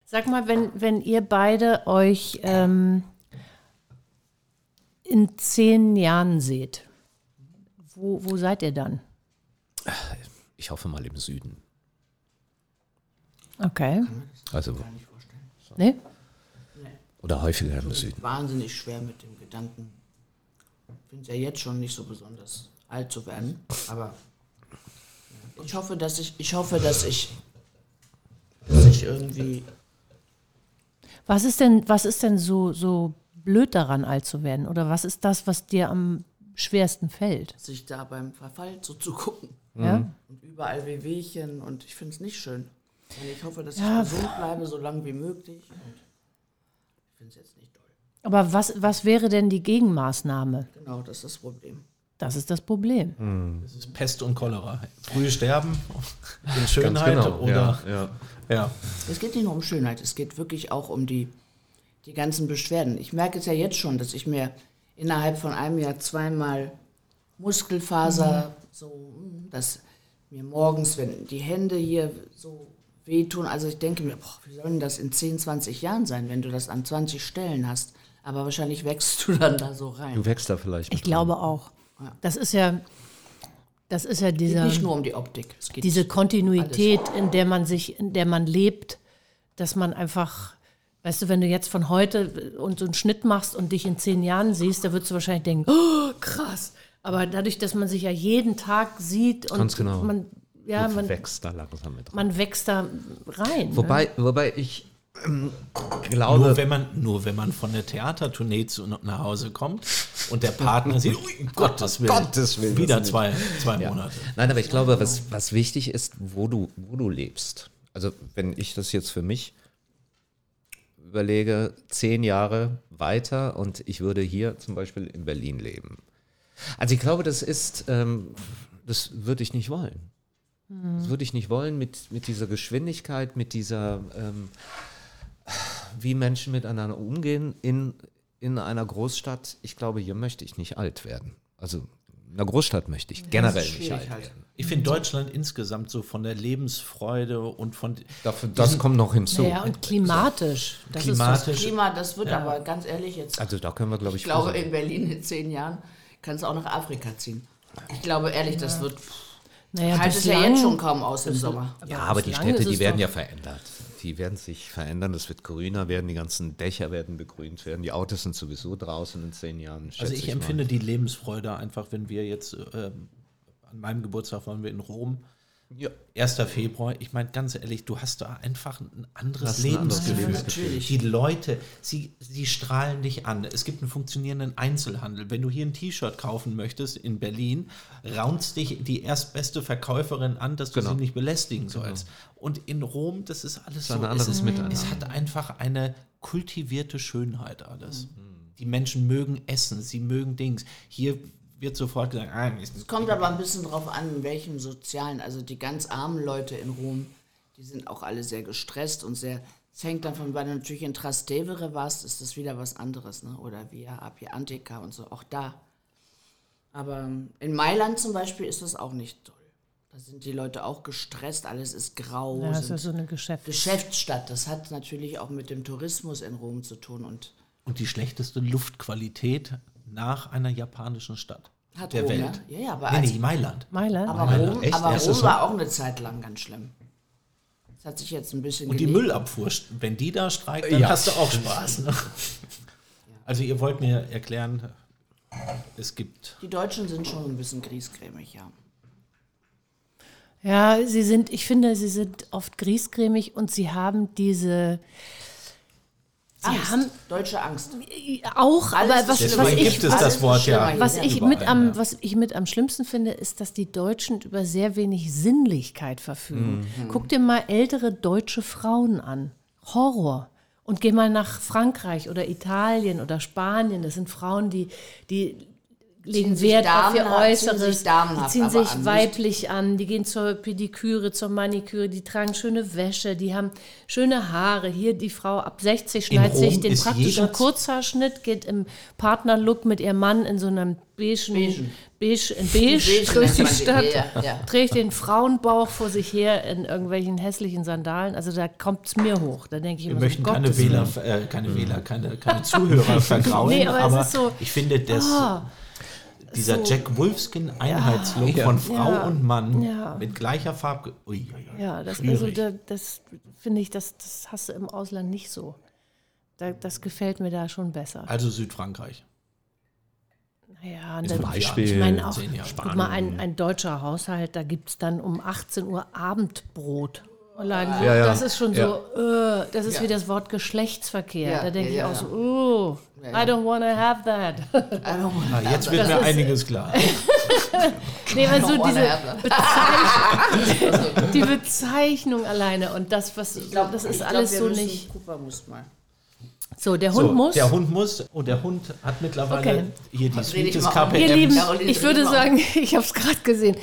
Speaker 3: Sag mal, wenn, wenn ihr beide euch ähm, in zehn Jahren seht, wo, wo seid ihr dann?
Speaker 1: ich hoffe mal im Süden.
Speaker 3: Okay.
Speaker 1: Also,
Speaker 3: Nee?
Speaker 1: oder häufiger im Süden.
Speaker 2: Wahnsinnig schwer mit dem Gedanken. Ich finde es ja jetzt schon nicht so besonders alt zu werden, aber ich hoffe, dass ich, ich hoffe, dass ich, dass ich irgendwie
Speaker 3: Was ist denn, was ist denn so, so blöd daran, alt zu werden? Oder was ist das, was dir am schwersten fällt?
Speaker 2: sich da beim Verfall so zu gucken.
Speaker 3: Ja?
Speaker 2: Und überall Wehwehchen und ich finde es nicht schön. Und ich hoffe, dass
Speaker 3: Ja.
Speaker 2: ich gesund bleibe, so lange wie möglich. Und ich finde es jetzt nicht toll.
Speaker 3: Aber was, was wäre denn die Gegenmaßnahme?
Speaker 2: Genau, das ist das Problem.
Speaker 3: Das ist das Problem.
Speaker 5: Das ist Pest und Cholera. Früh sterben in Schönheit oder
Speaker 1: genau. ja, ja.
Speaker 5: ja.
Speaker 2: Es geht nicht nur um Schönheit, es geht wirklich auch um die, die ganzen Beschwerden. Ich merke es ja jetzt schon, dass ich mir innerhalb von einem Jahr zweimal Muskelfaser, so, dass mir morgens, wenn die Hände hier so wehtun, also ich denke mir, boah, wie soll denn das in 10, 20 Jahren sein, wenn du das an 20 Stellen hast? Aber wahrscheinlich wächst du dann da so rein.
Speaker 1: Du wächst da vielleicht.
Speaker 3: Ich glaube auch. Das ist ja, das ist ja
Speaker 2: Es geht
Speaker 3: dieser,
Speaker 2: nicht nur um die Optik. Es geht
Speaker 3: diese Kontinuität, in der man sich, in der man lebt, dass man einfach, weißt du, wenn du jetzt von heute und so einen Schnitt machst und dich in zehn Jahren siehst, da würdest du wahrscheinlich denken, oh, krass. Aber dadurch, dass man sich ja jeden Tag sieht und
Speaker 1: Ganz genau.
Speaker 3: man, ja, man,
Speaker 1: wächst da langsam mit rein.
Speaker 3: man wächst da rein. ne?
Speaker 1: Wobei, wobei ich ähm, glaube.
Speaker 5: Nur wenn, man, nur wenn man von der Theatertournee zu, nach Hause kommt und der Partner sieht, ui, um Gottes Willen,
Speaker 1: Gottes Willen,
Speaker 5: wieder zwei, zwei Monate.
Speaker 1: Nein, aber ich glaube, was, was wichtig ist, wo du, wo du lebst. Also wenn ich das jetzt für mich überlege, zehn Jahre weiter und ich würde hier zum Beispiel in Berlin leben. Also ich glaube, das ist, ähm, das würde ich nicht wollen. Das würde ich nicht wollen mit, mit dieser Geschwindigkeit, mit dieser, ähm, wie Menschen miteinander umgehen in, in einer Großstadt. Ich glaube, hier möchte ich nicht alt werden. Also in einer Großstadt möchte ich generell nicht alt
Speaker 2: halt.
Speaker 1: werden.
Speaker 5: Ich finde Deutschland insgesamt so von der Lebensfreude und von
Speaker 1: Dafür, das kommt noch hinzu.
Speaker 3: ja, und klimatisch. Das ist das
Speaker 5: klimatisch.
Speaker 2: Klima, das wird aber ganz ehrlich jetzt.
Speaker 1: Also da können wir, glaube ich,
Speaker 2: Ich glaube, in Berlin in zehn Jahren kannst du auch nach Afrika ziehen. Ich glaube ehrlich, das wird.
Speaker 3: naja,
Speaker 2: halt es ja jetzt schon kaum aus im Sommer.
Speaker 1: ja, aber die Städte, die werden ja verändert. Die werden sich verändern, es wird grüner werden, die ganzen Dächer werden begrünt werden, die Autos sind sowieso draußen in zehn Jahren.
Speaker 5: Also ich
Speaker 1: mal.
Speaker 5: empfinde die Lebensfreude einfach, wenn wir jetzt ähm, an meinem Geburtstag waren wir in Rom.
Speaker 1: Ja.
Speaker 5: 1. Februar, ich meine ganz ehrlich, du hast da einfach ein anderes
Speaker 1: Das anderes
Speaker 5: Lebensgefühl.
Speaker 2: Lebensgefühl.
Speaker 5: Die Leute, sie, sie strahlen dich an. Es gibt einen funktionierenden Einzelhandel. Wenn du hier ein T-Shirt kaufen möchtest in Berlin, raunzt dich die erstbeste Verkäuferin an, dass du
Speaker 1: Genau.
Speaker 5: sie nicht belästigen sollst. Und in Rom, das ist alles so.
Speaker 1: ein
Speaker 5: es,
Speaker 1: anderes
Speaker 5: ist, es hat einfach eine kultivierte Schönheit alles.
Speaker 1: Mhm.
Speaker 5: Die Menschen mögen essen, sie mögen Dings. Hier wird sofort gesagt, ah,
Speaker 2: Es kommt aber ein bisschen drauf an, in welchem sozialen, also die ganz armen Leute in Rom, die sind auch alle sehr gestresst und sehr. Es hängt davon, weil du natürlich in Trastevere warst, ist das wieder was anderes, ne? Oder Via Appia Antica und so, auch da. Aber in Mailand zum Beispiel ist das auch nicht toll. Da sind die Leute auch gestresst, alles ist grau.
Speaker 3: Ja, das ist so eine Geschäft.
Speaker 2: Geschäftsstadt, das hat natürlich auch mit dem Tourismus in Rom zu tun und
Speaker 5: und die schlechteste Luftqualität nach einer japanischen Stadt
Speaker 2: hat
Speaker 5: der
Speaker 2: Rom,
Speaker 5: Welt.
Speaker 2: Ja, ja, ja aber,
Speaker 5: Nee, nee, Mailand.
Speaker 3: Mailand?
Speaker 2: aber
Speaker 5: Mailand.
Speaker 2: Rom,
Speaker 5: Echt?
Speaker 2: aber Rom
Speaker 5: das so?
Speaker 2: war auch eine Zeit lang ganz schlimm. Das hat sich jetzt ein bisschen
Speaker 5: Und die
Speaker 2: gelegt.
Speaker 5: Müllabfuhr, wenn die da streikt, dann hast du auch Spaß. Ne? Also ihr wollt mir erklären, es gibt
Speaker 2: Die Deutschen sind schon ein bisschen griesgrämig, ja.
Speaker 3: Ja, sie sind, ich finde, sie sind oft griesgrämig und sie haben diese.
Speaker 2: Angst.
Speaker 3: haben
Speaker 2: Deutsche Angst.
Speaker 3: auch,
Speaker 2: Alles
Speaker 3: aber was, was ich,
Speaker 5: gibt es
Speaker 3: was,
Speaker 5: das Wort ja.
Speaker 3: was ich
Speaker 5: überall,
Speaker 3: mit am,
Speaker 5: ja.
Speaker 3: was ich mit am schlimmsten finde, ist, dass die Deutschen über sehr wenig Sinnlichkeit verfügen.
Speaker 5: Mhm.
Speaker 3: Guck dir mal ältere deutsche Frauen an. Horror. Und geh mal nach Frankreich oder Italien oder Spanien. Das sind Frauen, die, die legen Wert auf ihr Äußeres. die ziehen sich
Speaker 2: an, nicht?
Speaker 3: weiblich an. Die gehen zur Pediküre, zur Maniküre. Die tragen schöne Wäsche. Die haben schöne Haare. Hier die Frau ab 60 schneidet sich den praktischen Kurzhaarschnitt, geht im Partnerlook mit ihrem Mann in so einem beigen,
Speaker 2: Beigen.
Speaker 3: beige, beige
Speaker 2: Beige
Speaker 3: durch die Stadt,
Speaker 2: ja, ja.
Speaker 3: trägt den Frauenbauch vor sich her in irgendwelchen hässlichen Sandalen. Also da kommt es mir hoch. Da denke ich
Speaker 5: Wir
Speaker 3: immer
Speaker 5: möchten
Speaker 3: so,
Speaker 5: keine
Speaker 3: Gottes
Speaker 5: Wähler, äh, keine Wähler, keine, keine Zuhörer vergraulen,
Speaker 3: Nee, aber
Speaker 5: aber,
Speaker 3: es ist so-
Speaker 5: ich finde, das,
Speaker 3: Ah,
Speaker 5: dieser
Speaker 3: so-
Speaker 5: Jack Wolfskin Einheitslook von Frau
Speaker 3: Ja.
Speaker 5: und Mann
Speaker 3: Ja.
Speaker 5: mit gleicher Farbe. Ui, ui, ui.
Speaker 3: Ja, das, also,
Speaker 5: Schwierig.
Speaker 3: da, das finde ich, das, das hast du im Ausland nicht so. Da, das gefällt mir da schon besser.
Speaker 5: Also Südfrankreich.
Speaker 3: Ja, dann,
Speaker 1: Beispiel
Speaker 3: ich meine auch, guck mal, ein, ein deutscher Haushalt, da gibt es dann um 18 Uhr Abendbrot. Allein so,
Speaker 1: Ja, ja.
Speaker 3: das ist schon
Speaker 1: Ja.
Speaker 3: so, äh, das ist wie das Wort Geschlechtsverkehr.
Speaker 2: Ja,
Speaker 3: da denke
Speaker 2: ja,
Speaker 3: ich
Speaker 2: ja,
Speaker 3: auch so, oh, I don't want to have that.
Speaker 5: Ah, jetzt wird mir einiges klar.
Speaker 3: nee, aber so
Speaker 2: don't wanna
Speaker 3: diese
Speaker 2: have
Speaker 3: Bezeichnung, die Bezeichnung alleine und das, was, ich glaube, das ist
Speaker 2: Ich
Speaker 3: alles
Speaker 2: wir
Speaker 3: so nicht.
Speaker 2: Cooper muss mal.
Speaker 3: So, der Hund
Speaker 5: so,
Speaker 3: muss.
Speaker 5: Der Hund muss und der Hund hat mittlerweile
Speaker 3: Okay.
Speaker 5: hier die
Speaker 2: um.
Speaker 5: KPMs.
Speaker 3: Ihr Lieben, ich würde sagen, ich habe es gerade gesehen.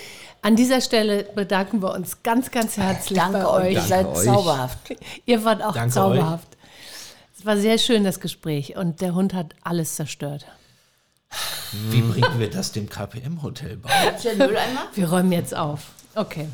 Speaker 3: An dieser Stelle bedanken wir uns ganz, ganz herzlich
Speaker 2: Danke
Speaker 3: bei
Speaker 2: euch,
Speaker 3: euch.
Speaker 2: ihr seid
Speaker 1: euch.
Speaker 2: zauberhaft.
Speaker 3: Ihr wart auch
Speaker 5: Danke
Speaker 3: zauberhaft. Es war sehr schön, das Gespräch. Und der Hund hat alles zerstört.
Speaker 5: Wie bringen wir das dem KPM-Hotel bei?
Speaker 3: Wir räumen jetzt auf. Okay.